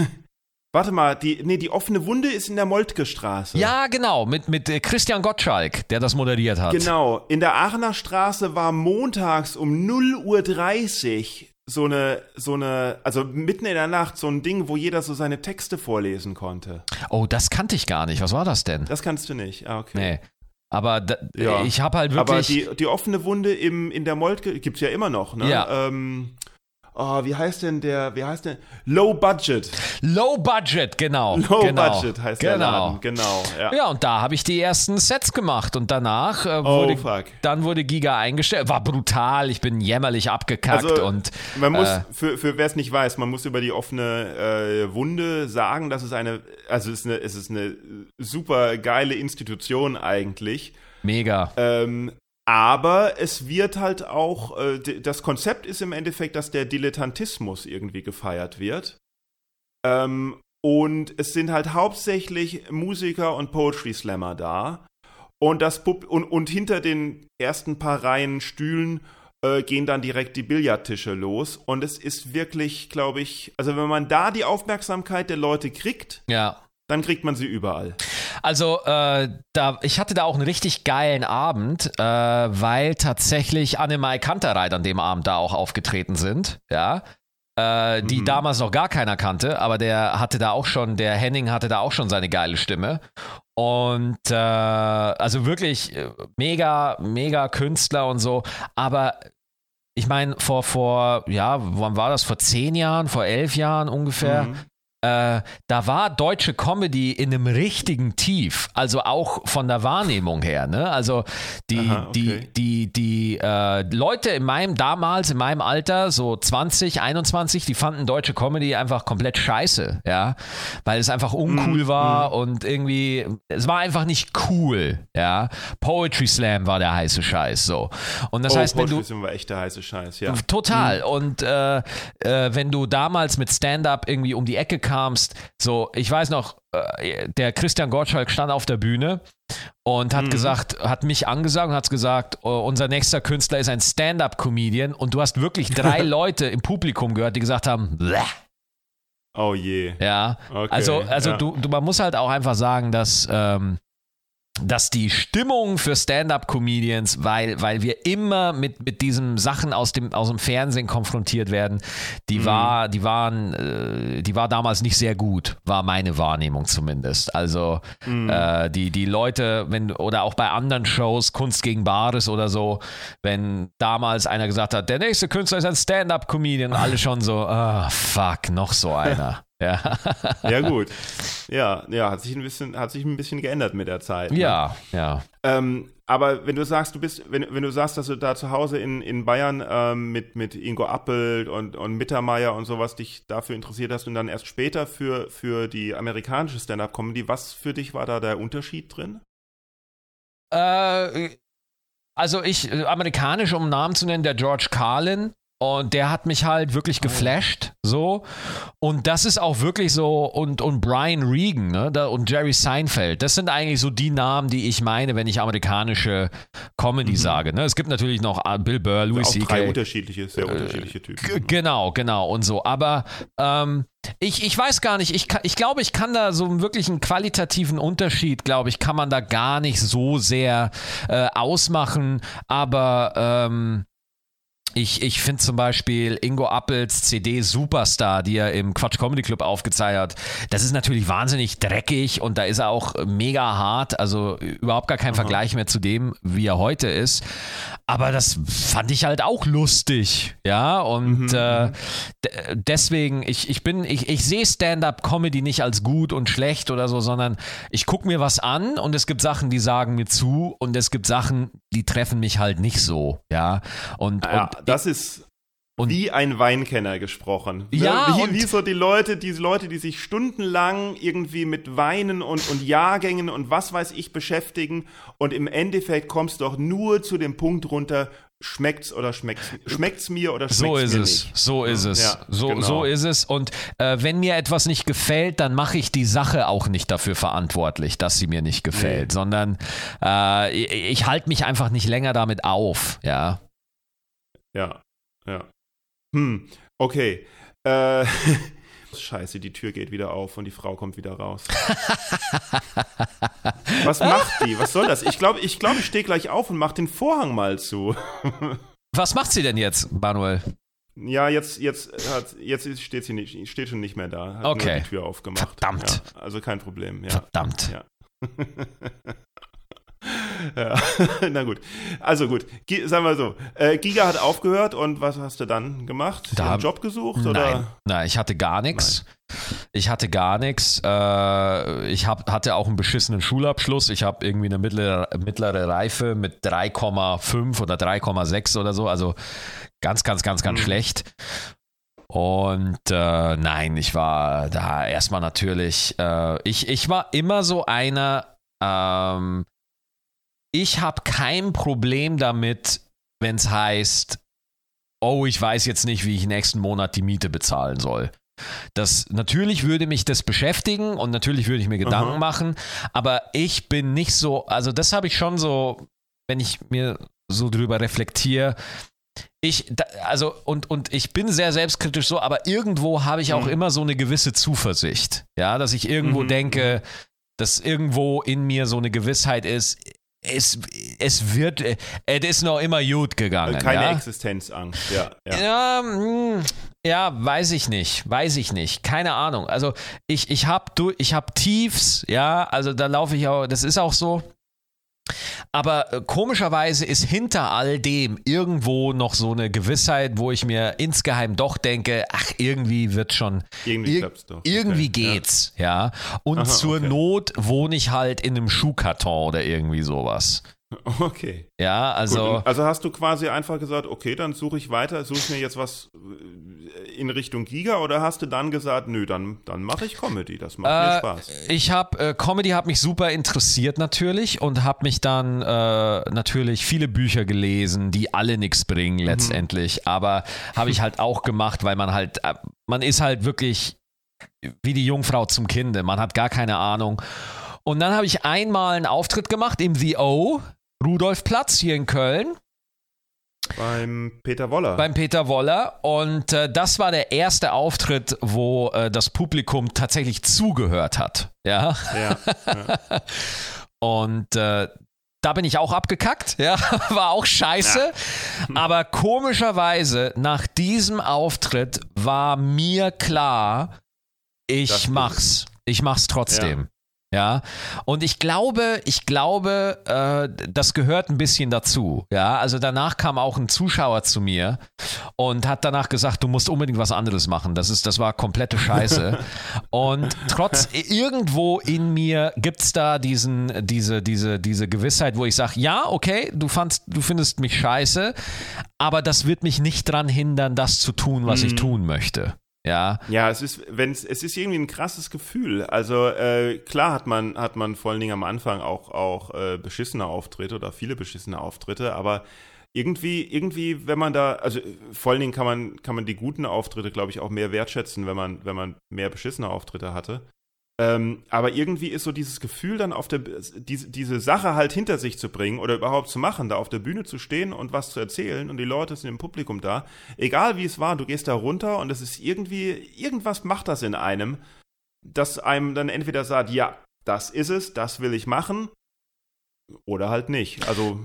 Warte mal, die, nee, die offene Wunde ist in der Moltke Straße. Ja, genau, mit, mit äh, Christian Gottschalk, der das moderiert hat. Genau, in der Aachener Straße war montags um 0.30 Uhr so eine, so eine, also mitten in der Nacht so ein Ding, wo jeder so seine Texte vorlesen konnte. Oh, das kannte ich gar nicht. Was war das denn? Das kannst du nicht. Ah, okay. Nee. Aber da, ja. ich habe halt wirklich. Aber die, die offene Wunde im, in der Moltke gibt es ja immer noch, ne? Ja. Ähm, oh, wie heißt denn der, wie heißt denn? Low Budget. Low Budget, genau. Low genau. Budget heißt genau. der Laden, genau. Ja. ja, und da habe ich die ersten Sets gemacht und danach äh, wurde, oh, dann wurde Giga eingestellt. War brutal, ich bin jämmerlich abgekackt also, und. Man muss, äh, für, für wer es nicht weiß, man muss über die offene äh, Wunde sagen, dass es eine, also es ist eine, es ist eine super geile Institution eigentlich. Mega. Ähm, aber es wird halt auch, äh, das Konzept ist im Endeffekt, dass der Dilettantismus irgendwie gefeiert wird. Ähm, und es sind halt hauptsächlich Musiker und Poetry Slammer da. Und, das Pub und, und hinter den ersten paar Reihen Stühlen äh, gehen dann direkt die Billardtische los. Und es ist wirklich, glaube ich, also wenn man da die Aufmerksamkeit der Leute kriegt, ja dann kriegt man sie überall. Also, äh, da, ich hatte da auch einen richtig geilen Abend, äh, weil tatsächlich Annemai Kantereit an dem Abend da auch aufgetreten sind, ja. Äh, die mhm. damals noch gar keiner kannte, aber der hatte da auch schon, der Henning hatte da auch schon seine geile Stimme. Und äh, also wirklich äh, mega, mega Künstler und so. Aber ich meine, vor, vor, ja, wann war das? Vor zehn Jahren, vor elf Jahren ungefähr, mhm. Äh, da war deutsche Comedy in einem richtigen Tief, also auch von der Wahrnehmung her. Ne? Also die, Aha, okay. die, die, die äh, Leute in meinem, damals in meinem Alter, so 20, 21, die fanden deutsche Comedy einfach komplett scheiße, ja, weil es einfach uncool mm, war und irgendwie, es war einfach nicht cool, ja. Poetry Slam war der heiße Scheiß, so. Und das oh, heißt, wenn du. Slam war echt der heiße Scheiß, ja. Total. Mm. Und äh, äh, wenn du damals mit Stand-up irgendwie um die Ecke kamst, so, ich weiß noch, äh, der Christian Gottschalk stand auf der Bühne und hat mhm. gesagt, hat mich angesagt und hat gesagt, oh, unser nächster Künstler ist ein Stand-up-Comedian und du hast wirklich drei Leute im Publikum gehört, die gesagt haben, Bleh. Oh je. Ja. Okay, also, also ja. Du, du, man muss halt auch einfach sagen, dass ähm, dass die Stimmung für Stand-up-Comedians, weil, weil wir immer mit, mit diesen Sachen aus dem, aus dem Fernsehen konfrontiert werden, die mhm. war, die waren, äh, die war damals nicht sehr gut, war meine Wahrnehmung zumindest. Also mhm. äh, die, die Leute, wenn, oder auch bei anderen Shows, Kunst gegen Bares oder so, wenn damals einer gesagt hat, der nächste Künstler ist ein Stand-up-Comedian, alle schon so, ah, fuck, noch so einer. Ja. ja, gut. Ja, ja, hat sich ein bisschen, hat sich ein bisschen geändert mit der Zeit. Ne? Ja, ja. Ähm, aber wenn du sagst, du bist, wenn, wenn du sagst, dass du da zu Hause in, in Bayern ähm, mit, mit Ingo Appelt und, und Mittermeier und sowas dich dafür interessiert hast und dann erst später für, für die amerikanische Stand-Up-Comedy, was für dich war da der Unterschied drin? Äh, also ich, äh, amerikanisch, um Namen zu nennen, der George Carlin, und der hat mich halt wirklich oh. geflasht, so. Und das ist auch wirklich so, und, und Brian Regan ne, da, und Jerry Seinfeld, das sind eigentlich so die Namen, die ich meine, wenn ich amerikanische Comedy mhm. sage. Ne? Es gibt natürlich noch ah, Bill Burr, Louis C.K. drei unterschiedliche, sehr äh, unterschiedliche Typen. Genau, genau und so. Aber ähm, ich, ich weiß gar nicht, ich, ich glaube, ich kann da so wirklich einen qualitativen Unterschied, glaube ich, kann man da gar nicht so sehr äh, ausmachen. Aber ähm, Ich, ich finde zum Beispiel Ingo Appels CD Superstar, die er im Quatsch Comedy Club aufgezeigt hat, das ist natürlich wahnsinnig dreckig und da ist er auch mega hart, also überhaupt gar kein Aha. Vergleich mehr zu dem, wie er heute ist. Aber das fand ich halt auch lustig, ja, und mhm. äh, mhm. deswegen, ich, ich bin, ich, ich sehe Stand-up-Comedy nicht als gut und schlecht oder so, sondern ich gucke mir was an und es gibt Sachen, die sagen mir zu und es gibt Sachen, die treffen mich halt nicht so, ja. Und, ja, und das ist und wie ein Weinkenner gesprochen. Ne? Ja, wie, wie, so die Leute, diese Leute, die sich stundenlang irgendwie mit Weinen und, und Jahrgängen und was weiß ich beschäftigen und im Endeffekt kommst du doch nur zu dem Punkt runter, schmeckt's oder schmeckt's, schmeckt's mir oder schmeckt's so ist mir es, nicht. So ist es, ja, so, genau. so ist es. Und äh, wenn mir etwas nicht gefällt, dann mache ich die Sache auch nicht dafür verantwortlich, dass sie mir nicht gefällt, nee. sondern äh, ich, ich halte mich einfach nicht länger damit auf, ja. Ja, ja. Hm, okay. Äh, Scheiße, die Tür geht wieder auf und die Frau kommt wieder raus. Was macht die? Was soll das? Ich glaube, ich, glaub, ich stehe gleich auf und mache den Vorhang mal zu. Was macht sie denn jetzt, Manuel? Ja, jetzt, jetzt, hat, jetzt steht sie nicht, steht schon nicht mehr da. Hat okay. die Tür aufgemacht. Verdammt. Ja, also kein Problem. Ja. Verdammt. Ja. Ja, na gut. Also gut, G sagen wir so. Äh, Giga hat aufgehört und was hast du dann gemacht? Da einen Job gesucht? Nein, oder? nein ich hatte gar nichts. Ich hatte gar nichts. Äh, ich hab, hatte auch einen beschissenen Schulabschluss. Ich habe irgendwie eine mittlere, mittlere Reife mit 3,5 oder 3,6 oder so. Also ganz, ganz, ganz, ganz mhm. schlecht. Und äh, nein, ich war da erstmal natürlich, äh, ich, ich war immer so einer, ähm, ich habe kein Problem damit, wenn es heißt, oh, ich weiß jetzt nicht, wie ich nächsten Monat die Miete bezahlen soll. Das natürlich würde mich das beschäftigen und natürlich würde ich mir Gedanken Aha. machen, aber ich bin nicht so, also das habe ich schon so, wenn ich mir so drüber reflektiere, ich, also, und, und ich bin sehr selbstkritisch so, aber irgendwo habe ich auch mhm. immer so eine gewisse Zuversicht. Ja, dass ich irgendwo mhm. denke, mhm. dass irgendwo in mir so eine Gewissheit ist, es, es wird, äh, es ist noch immer gut gegangen. Keine ja? Existenzangst, ja. Ja. Ja, hm, ja, weiß ich nicht, weiß ich nicht, keine Ahnung. Also ich, ich habe ich hab Tiefs, ja, also da laufe ich auch, das ist auch so. Aber äh, komischerweise ist hinter all dem irgendwo noch so eine Gewissheit, wo ich mir insgeheim doch denke, ach, irgendwie wird schon. Irgendwie ir doch. Irgendwie okay. geht's, ja. ja. Und Aha, zur okay. Not wohne ich halt in einem Schuhkarton oder irgendwie sowas. Okay. Ja, also. Gut, also hast du quasi einfach gesagt, okay, dann suche ich weiter, suche ich mir jetzt was äh, in Richtung Giga oder hast du dann gesagt, nö, dann, dann mache ich Comedy, das macht äh, mir Spaß. Ich habe, äh, Comedy hat mich super interessiert natürlich und habe mich dann äh, natürlich viele Bücher gelesen, die alle nichts bringen mhm. letztendlich, mhm. aber habe ich halt auch gemacht, weil man halt, äh, man ist halt wirklich wie die Jungfrau zum Kinde, man hat gar keine Ahnung. Und dann habe ich einmal einen Auftritt gemacht im The O Rudolfplatz hier in Köln. Beim Peter Woller. Beim Peter Woller. Und äh, das war der erste Auftritt, wo äh, das Publikum tatsächlich zugehört hat. Ja. ja, ja. Und äh, da bin ich auch abgekackt, ja, war auch scheiße. Ja. Aber komischerweise, nach diesem Auftritt war mir klar, ich mach's. Ich mach's trotzdem. Ja, und ich glaube, ich glaube, äh, das gehört ein bisschen dazu. Ja, also danach kam auch ein Zuschauer zu mir und hat danach gesagt, du musst unbedingt was anderes machen. Das ist, das war komplette Scheiße. und trotz irgendwo in mir gibt es da diesen, diese, diese, diese Gewissheit, wo ich sage, ja, okay, du fandst, du findest mich scheiße, aber das wird mich nicht daran hindern, das zu tun, was mhm. ich tun möchte. Ja. Ja, es ist, wenn es ist irgendwie ein krasses Gefühl. Also äh, klar hat man hat man vor allen Dingen am Anfang auch auch äh, beschissene Auftritte oder viele beschissene Auftritte, aber irgendwie irgendwie, wenn man da, also vor allen Dingen kann man kann man die guten Auftritte, glaube ich, auch mehr wertschätzen, wenn man wenn man mehr beschissene Auftritte hatte. Ähm, aber irgendwie ist so dieses Gefühl dann auf der, diese, diese Sache halt hinter sich zu bringen oder überhaupt zu machen, da auf der Bühne zu stehen und was zu erzählen und die Leute sind im Publikum da. Egal wie es war, du gehst da runter und es ist irgendwie, irgendwas macht das in einem, dass einem dann entweder sagt, ja, das ist es, das will ich machen oder halt nicht. Also,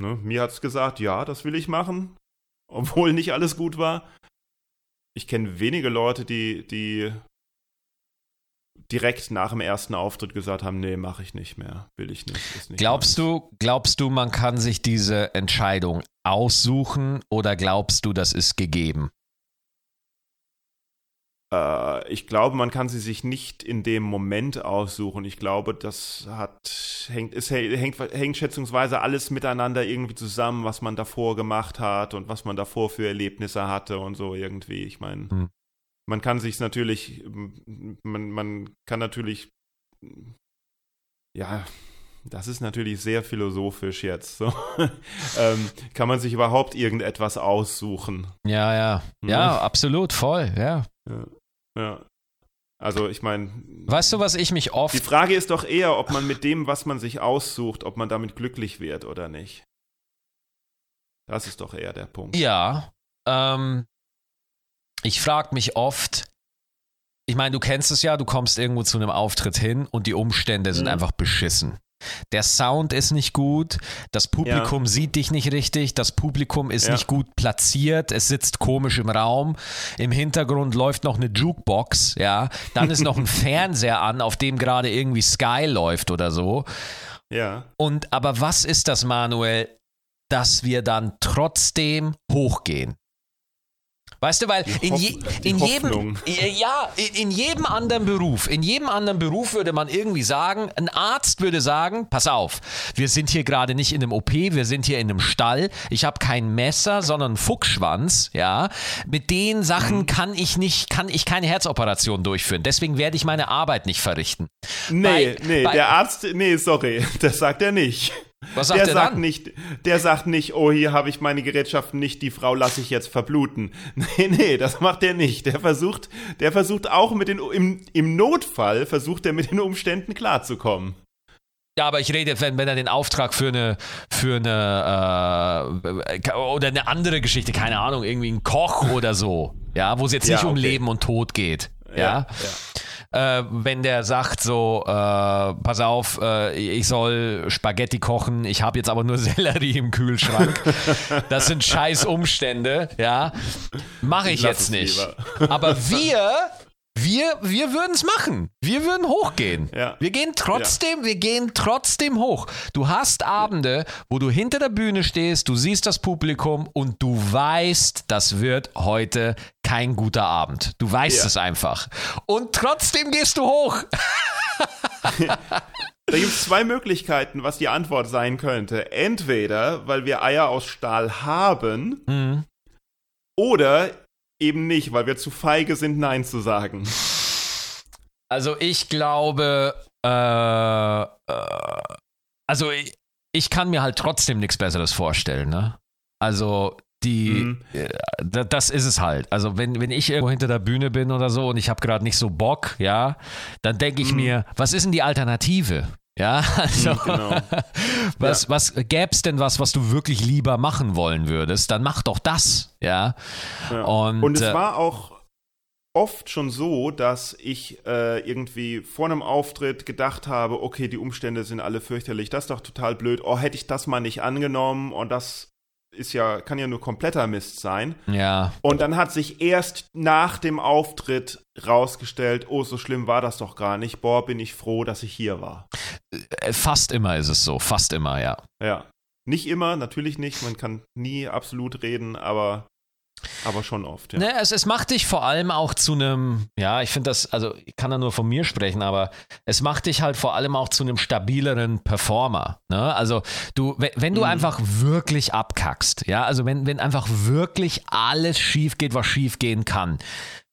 ne, mir hat es gesagt, ja, das will ich machen obwohl nicht alles gut war. Ich kenne wenige Leute, die, die direkt nach dem ersten Auftritt gesagt haben, nee, mache ich nicht mehr, will ich nicht. nicht glaubst meins. du, glaubst du, man kann sich diese Entscheidung aussuchen oder glaubst du, das ist gegeben? Äh, ich glaube, man kann sie sich nicht in dem Moment aussuchen. Ich glaube, das hat, hängt, es hängt, hängt schätzungsweise alles miteinander irgendwie zusammen, was man davor gemacht hat und was man davor für Erlebnisse hatte und so irgendwie. Ich meine, hm. Man kann sich natürlich, man, man kann natürlich, ja, das ist natürlich sehr philosophisch jetzt. So. ähm, kann man sich überhaupt irgendetwas aussuchen? Ja, ja. Ja, hm? absolut, voll, ja. ja. Ja. Also ich meine. Weißt du, was ich mich oft. Die Frage ist doch eher, ob man mit dem, was man sich aussucht, ob man damit glücklich wird oder nicht. Das ist doch eher der Punkt. Ja. Ähm, ich frage mich oft, ich meine, du kennst es ja, du kommst irgendwo zu einem Auftritt hin und die Umstände sind mhm. einfach beschissen. Der Sound ist nicht gut, das Publikum ja. sieht dich nicht richtig, das Publikum ist ja. nicht gut platziert, es sitzt komisch im Raum, im Hintergrund läuft noch eine Jukebox, ja, dann ist noch ein Fernseher an, auf dem gerade irgendwie Sky läuft oder so. Ja. Und aber was ist das, Manuel, dass wir dann trotzdem hochgehen? Weißt du, weil in, je, in jedem ja, in jedem anderen Beruf, in jedem anderen Beruf würde man irgendwie sagen, ein Arzt würde sagen, pass auf, wir sind hier gerade nicht in einem OP, wir sind hier in einem Stall. Ich habe kein Messer, sondern einen Fuchsschwanz, ja. Mit den Sachen mhm. kann ich nicht kann ich keine Herzoperation durchführen. Deswegen werde ich meine Arbeit nicht verrichten. Nee, bei, nee, bei, der Arzt, nee, sorry, das sagt er nicht. Was sagt der, der sagt nicht, der sagt nicht, oh, hier habe ich meine Gerätschaften nicht, die Frau lasse ich jetzt verbluten. Nee, nee, das macht er nicht. Der versucht, der versucht auch mit den, im, im Notfall versucht er mit den Umständen klarzukommen. Ja, aber ich rede, wenn, wenn er den Auftrag für eine, für eine, äh, oder eine andere Geschichte, keine Ahnung, irgendwie ein Koch oder so, ja, wo es jetzt nicht ja, okay. um Leben und Tod geht, ja. ja. ja äh, wenn der sagt so, äh, pass auf, äh, ich soll Spaghetti kochen, ich habe jetzt aber nur Sellerie im Kühlschrank. das sind scheiß Umstände, ja. Mache ich Lass jetzt nicht. Lieber. aber wir wir, wir würden es machen. Wir würden hochgehen. Ja. Wir gehen trotzdem, ja. wir gehen trotzdem hoch. Du hast Abende, wo du hinter der Bühne stehst, du siehst das Publikum und du weißt, das wird heute kein guter Abend. Du weißt ja. es einfach. Und trotzdem gehst du hoch. Da gibt es zwei Möglichkeiten, was die Antwort sein könnte. Entweder, weil wir Eier aus Stahl haben, mhm. oder eben nicht, weil wir zu feige sind, Nein zu sagen. Also ich glaube, äh, äh, also ich, ich, kann mir halt trotzdem nichts Besseres vorstellen, ne? Also die, mhm. äh, das ist es halt. Also wenn, wenn ich irgendwo hinter der Bühne bin oder so und ich habe gerade nicht so Bock, ja, dann denke ich mhm. mir, was ist denn die Alternative? Ja, also genau. was, ja. was gäbe es denn was, was du wirklich lieber machen wollen würdest? Dann mach doch das, ja. ja. Und, Und es äh, war auch oft schon so, dass ich äh, irgendwie vor einem Auftritt gedacht habe, okay, die Umstände sind alle fürchterlich, das ist doch total blöd, oh, hätte ich das mal nicht angenommen und das ist ja, kann ja nur kompletter Mist sein. Ja. Und dann hat sich erst nach dem Auftritt rausgestellt, oh, so schlimm war das doch gar nicht. Boah, bin ich froh, dass ich hier war. Äh, fast immer ist es so, fast immer, ja. Ja. Nicht immer, natürlich nicht. Man kann nie absolut reden, aber aber schon oft, ja. Ne, es, es macht dich vor allem auch zu einem, ja, ich finde das, also ich kann da nur von mir sprechen, aber es macht dich halt vor allem auch zu einem stabileren Performer. Ne? Also du, wenn, wenn du mhm. einfach wirklich abkackst, ja, also wenn, wenn einfach wirklich alles schief geht, was schief gehen kann,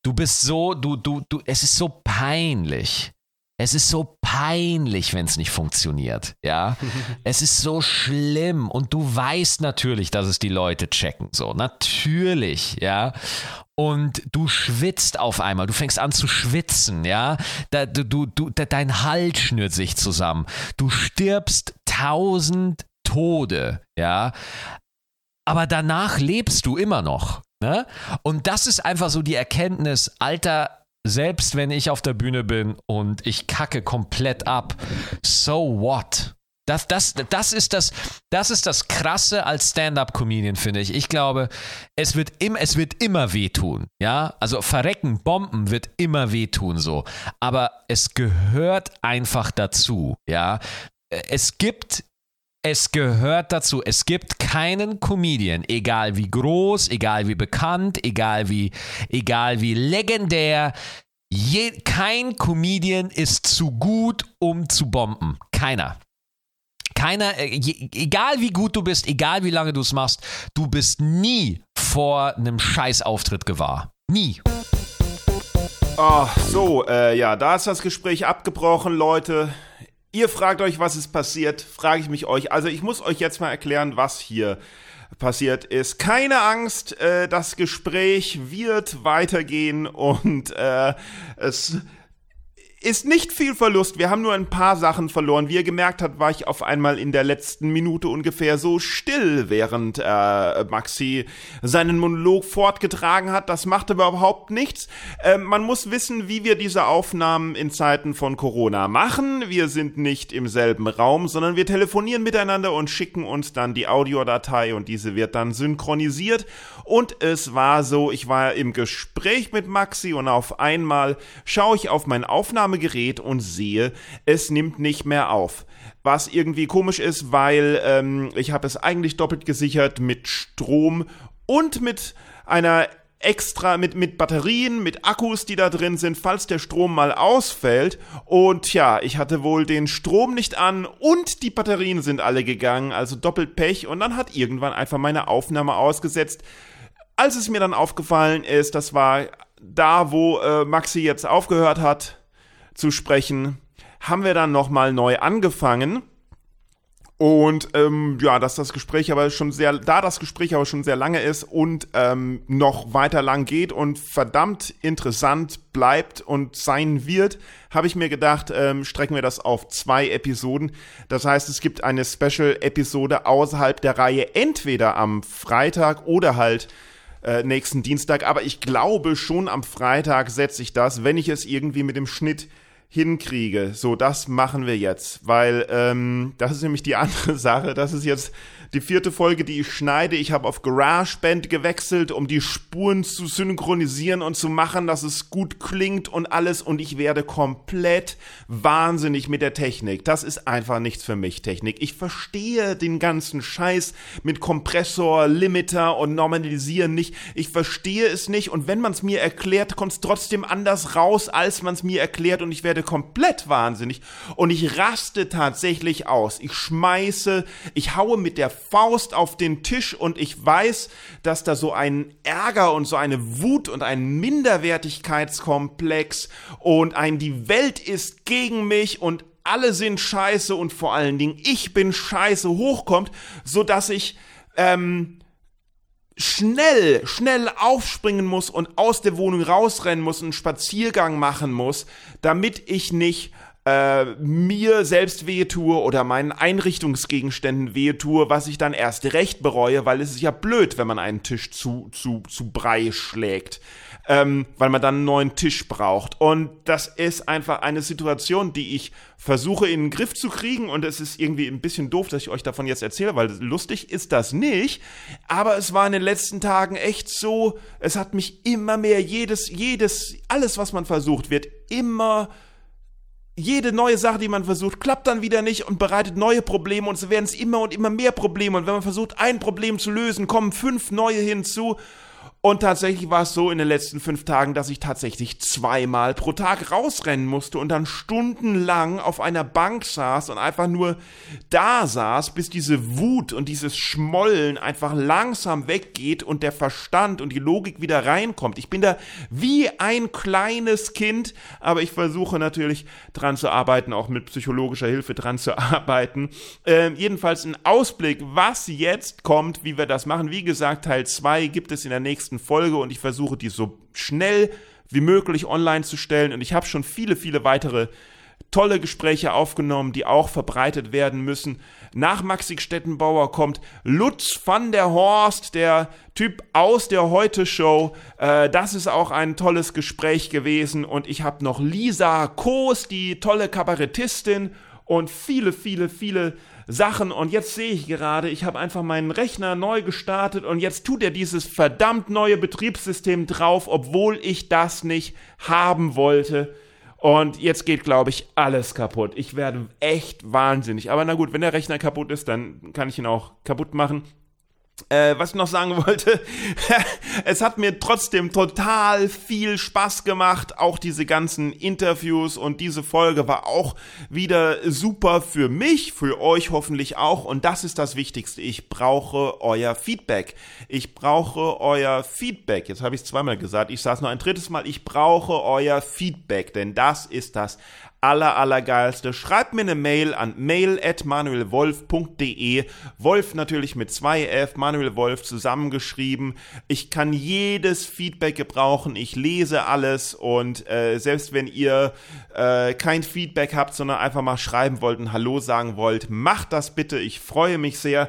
du bist so, du, du, du, es ist so peinlich. Es ist so peinlich, wenn es nicht funktioniert. Ja, es ist so schlimm und du weißt natürlich, dass es die Leute checken. So, natürlich, ja. Und du schwitzt auf einmal, du fängst an zu schwitzen, ja. Da, du, du, da, dein Hals schnürt sich zusammen. Du stirbst tausend Tode, ja. Aber danach lebst du immer noch. Ne? Und das ist einfach so die Erkenntnis, Alter, selbst wenn ich auf der Bühne bin und ich kacke komplett ab, so what? Das, das, das, ist das, das ist das Krasse als Stand-up-Comedian, finde ich. Ich glaube, es wird, im, es wird immer wehtun. Ja, also verrecken, Bomben wird immer wehtun so. Aber es gehört einfach dazu. Ja, es gibt es gehört dazu. Es gibt keinen Comedian, egal wie groß, egal wie bekannt, egal wie, egal wie legendär. Je, kein Comedian ist zu gut, um zu bomben. Keiner. Keiner, äh, egal wie gut du bist, egal wie lange du es machst, du bist nie vor einem Scheißauftritt gewahr. Nie. Oh, so, äh, ja, da ist das Gespräch abgebrochen, Leute. Ihr fragt euch, was ist passiert, frage ich mich euch. Also ich muss euch jetzt mal erklären, was hier passiert ist. Keine Angst, äh, das Gespräch wird weitergehen und äh, es ist nicht viel Verlust. Wir haben nur ein paar Sachen verloren. Wie ihr gemerkt habt, war ich auf einmal in der letzten Minute ungefähr so still, während äh, Maxi seinen Monolog fortgetragen hat. Das macht aber überhaupt nichts. Äh, man muss wissen, wie wir diese Aufnahmen in Zeiten von Corona machen. Wir sind nicht im selben Raum, sondern wir telefonieren miteinander und schicken uns dann die Audiodatei und diese wird dann synchronisiert. Und es war so, ich war im Gespräch mit Maxi und auf einmal schaue ich auf mein Aufnahme Aufnahmegerät und sehe, es nimmt nicht mehr auf. Was irgendwie komisch ist, weil ähm, ich habe es eigentlich doppelt gesichert mit Strom und mit einer extra mit, mit Batterien, mit Akkus, die da drin sind, falls der Strom mal ausfällt. Und ja, ich hatte wohl den Strom nicht an und die Batterien sind alle gegangen, also doppelt Pech. Und dann hat irgendwann einfach meine Aufnahme ausgesetzt. Als es mir dann aufgefallen ist, das war da, wo äh, Maxi jetzt aufgehört hat, zu sprechen, haben wir dann nochmal neu angefangen. Und ähm, ja, dass das Gespräch aber schon sehr, da das Gespräch aber schon sehr lange ist und ähm, noch weiter lang geht und verdammt interessant bleibt und sein wird, habe ich mir gedacht, ähm, strecken wir das auf zwei Episoden. Das heißt, es gibt eine Special-Episode außerhalb der Reihe, entweder am Freitag oder halt äh, nächsten Dienstag. Aber ich glaube schon am Freitag setze ich das, wenn ich es irgendwie mit dem Schnitt hinkriege. So, das machen wir jetzt, weil ähm, das ist nämlich die andere Sache. Das ist jetzt die vierte Folge, die ich schneide. Ich habe auf GarageBand gewechselt, um die Spuren zu synchronisieren und zu machen, dass es gut klingt und alles. Und ich werde komplett wahnsinnig mit der Technik. Das ist einfach nichts für mich, Technik. Ich verstehe den ganzen Scheiß mit Kompressor, Limiter und Normalisieren nicht. Ich verstehe es nicht. Und wenn man es mir erklärt, kommt es trotzdem anders raus, als man es mir erklärt. Und ich werde komplett wahnsinnig. Und ich raste tatsächlich aus. Ich schmeiße, ich haue mit der Faust auf den Tisch und ich weiß, dass da so ein Ärger und so eine Wut und ein Minderwertigkeitskomplex und ein die Welt ist gegen mich und alle sind scheiße und vor allen Dingen ich bin scheiße hochkommt, so dass ich ähm, schnell, schnell aufspringen muss und aus der Wohnung rausrennen muss, einen Spaziergang machen muss, damit ich nicht äh, mir selbst wehe tue oder meinen Einrichtungsgegenständen wehe tue, was ich dann erst recht bereue, weil es ist ja blöd, wenn man einen Tisch zu, zu, zu Brei schlägt. Ähm, weil man dann einen neuen Tisch braucht. Und das ist einfach eine Situation, die ich versuche in den Griff zu kriegen. Und es ist irgendwie ein bisschen doof, dass ich euch davon jetzt erzähle, weil lustig ist das nicht. Aber es war in den letzten Tagen echt so, es hat mich immer mehr, jedes, jedes, alles, was man versucht, wird immer jede neue Sache, die man versucht, klappt dann wieder nicht und bereitet neue Probleme und so werden es immer und immer mehr Probleme. Und wenn man versucht, ein Problem zu lösen, kommen fünf neue hinzu und tatsächlich war es so in den letzten fünf Tagen, dass ich tatsächlich zweimal pro Tag rausrennen musste und dann stundenlang auf einer Bank saß und einfach nur da saß, bis diese Wut und dieses Schmollen einfach langsam weggeht und der Verstand und die Logik wieder reinkommt. Ich bin da wie ein kleines Kind, aber ich versuche natürlich dran zu arbeiten, auch mit psychologischer Hilfe dran zu arbeiten. Äh, jedenfalls ein Ausblick, was jetzt kommt, wie wir das machen. Wie gesagt, Teil 2 gibt es in der nächsten nächsten Folge und ich versuche die so schnell wie möglich online zu stellen und ich habe schon viele, viele weitere tolle Gespräche aufgenommen, die auch verbreitet werden müssen. Nach Maxi Stettenbauer kommt Lutz van der Horst, der Typ aus der Heute-Show. Äh, das ist auch ein tolles Gespräch gewesen. Und ich habe noch Lisa Koos, die tolle Kabarettistin und viele, viele, viele Sachen und jetzt sehe ich gerade, ich habe einfach meinen Rechner neu gestartet und jetzt tut er dieses verdammt neue Betriebssystem drauf, obwohl ich das nicht haben wollte. Und jetzt geht, glaube ich, alles kaputt. Ich werde echt wahnsinnig. Aber na gut, wenn der Rechner kaputt ist, dann kann ich ihn auch kaputt machen. Äh, was ich noch sagen wollte, es hat mir trotzdem total viel Spaß gemacht. Auch diese ganzen Interviews und diese Folge war auch wieder super für mich, für euch hoffentlich auch. Und das ist das Wichtigste. Ich brauche euer Feedback. Ich brauche euer Feedback. Jetzt habe ich es zweimal gesagt. Ich sage es noch ein drittes Mal. Ich brauche euer Feedback, denn das ist das aller, allergeilste. Schreibt mir eine Mail an mail.manuelwolf.de. Wolf natürlich mit zwei F, Manuel Wolf zusammengeschrieben. Ich kann jedes Feedback gebrauchen. Ich lese alles und äh, selbst wenn ihr äh, kein Feedback habt, sondern einfach mal schreiben wollt und Hallo sagen wollt, macht das bitte. Ich freue mich sehr.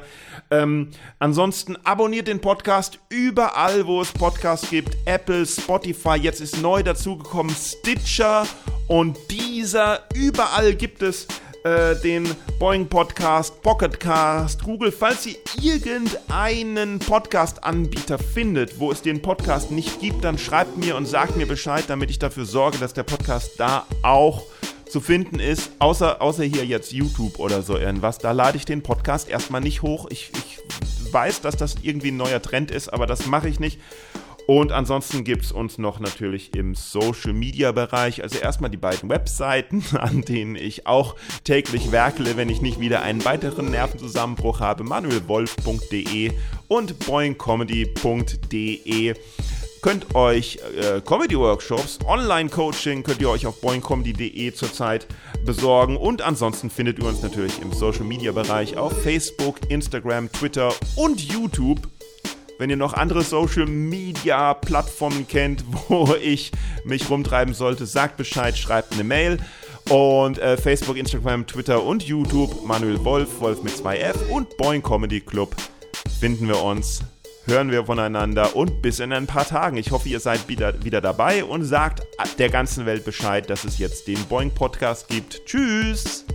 Ähm, ansonsten abonniert den Podcast überall, wo es Podcasts gibt. Apple, Spotify, jetzt ist neu dazugekommen Stitcher und dieser, überall gibt es äh, den Boeing Podcast, Pocketcast, Google. Falls ihr irgendeinen Podcast-Anbieter findet, wo es den Podcast nicht gibt, dann schreibt mir und sagt mir Bescheid, damit ich dafür sorge, dass der Podcast da auch zu finden ist, außer, außer hier jetzt YouTube oder so irgendwas. Da lade ich den Podcast erstmal nicht hoch. Ich, ich weiß, dass das irgendwie ein neuer Trend ist, aber das mache ich nicht. Und ansonsten gibt es uns noch natürlich im Social Media Bereich. Also erstmal die beiden Webseiten, an denen ich auch täglich werkele, wenn ich nicht wieder einen weiteren Nervenzusammenbruch habe. manuelwolf.de und boingcomedy.de könnt euch äh, Comedy-Workshops, Online-Coaching könnt ihr euch auf boingcomedy.de zurzeit besorgen und ansonsten findet ihr uns natürlich im Social-Media-Bereich auf Facebook, Instagram, Twitter und YouTube wenn ihr noch andere Social Media Plattformen kennt, wo ich mich rumtreiben sollte, sagt Bescheid, schreibt eine Mail. Und äh, Facebook, Instagram, Twitter und YouTube, Manuel Wolf, Wolf mit 2F und Boing Comedy Club finden wir uns, hören wir voneinander und bis in ein paar Tagen. Ich hoffe, ihr seid wieder, wieder dabei und sagt der ganzen Welt Bescheid, dass es jetzt den Boing Podcast gibt. Tschüss!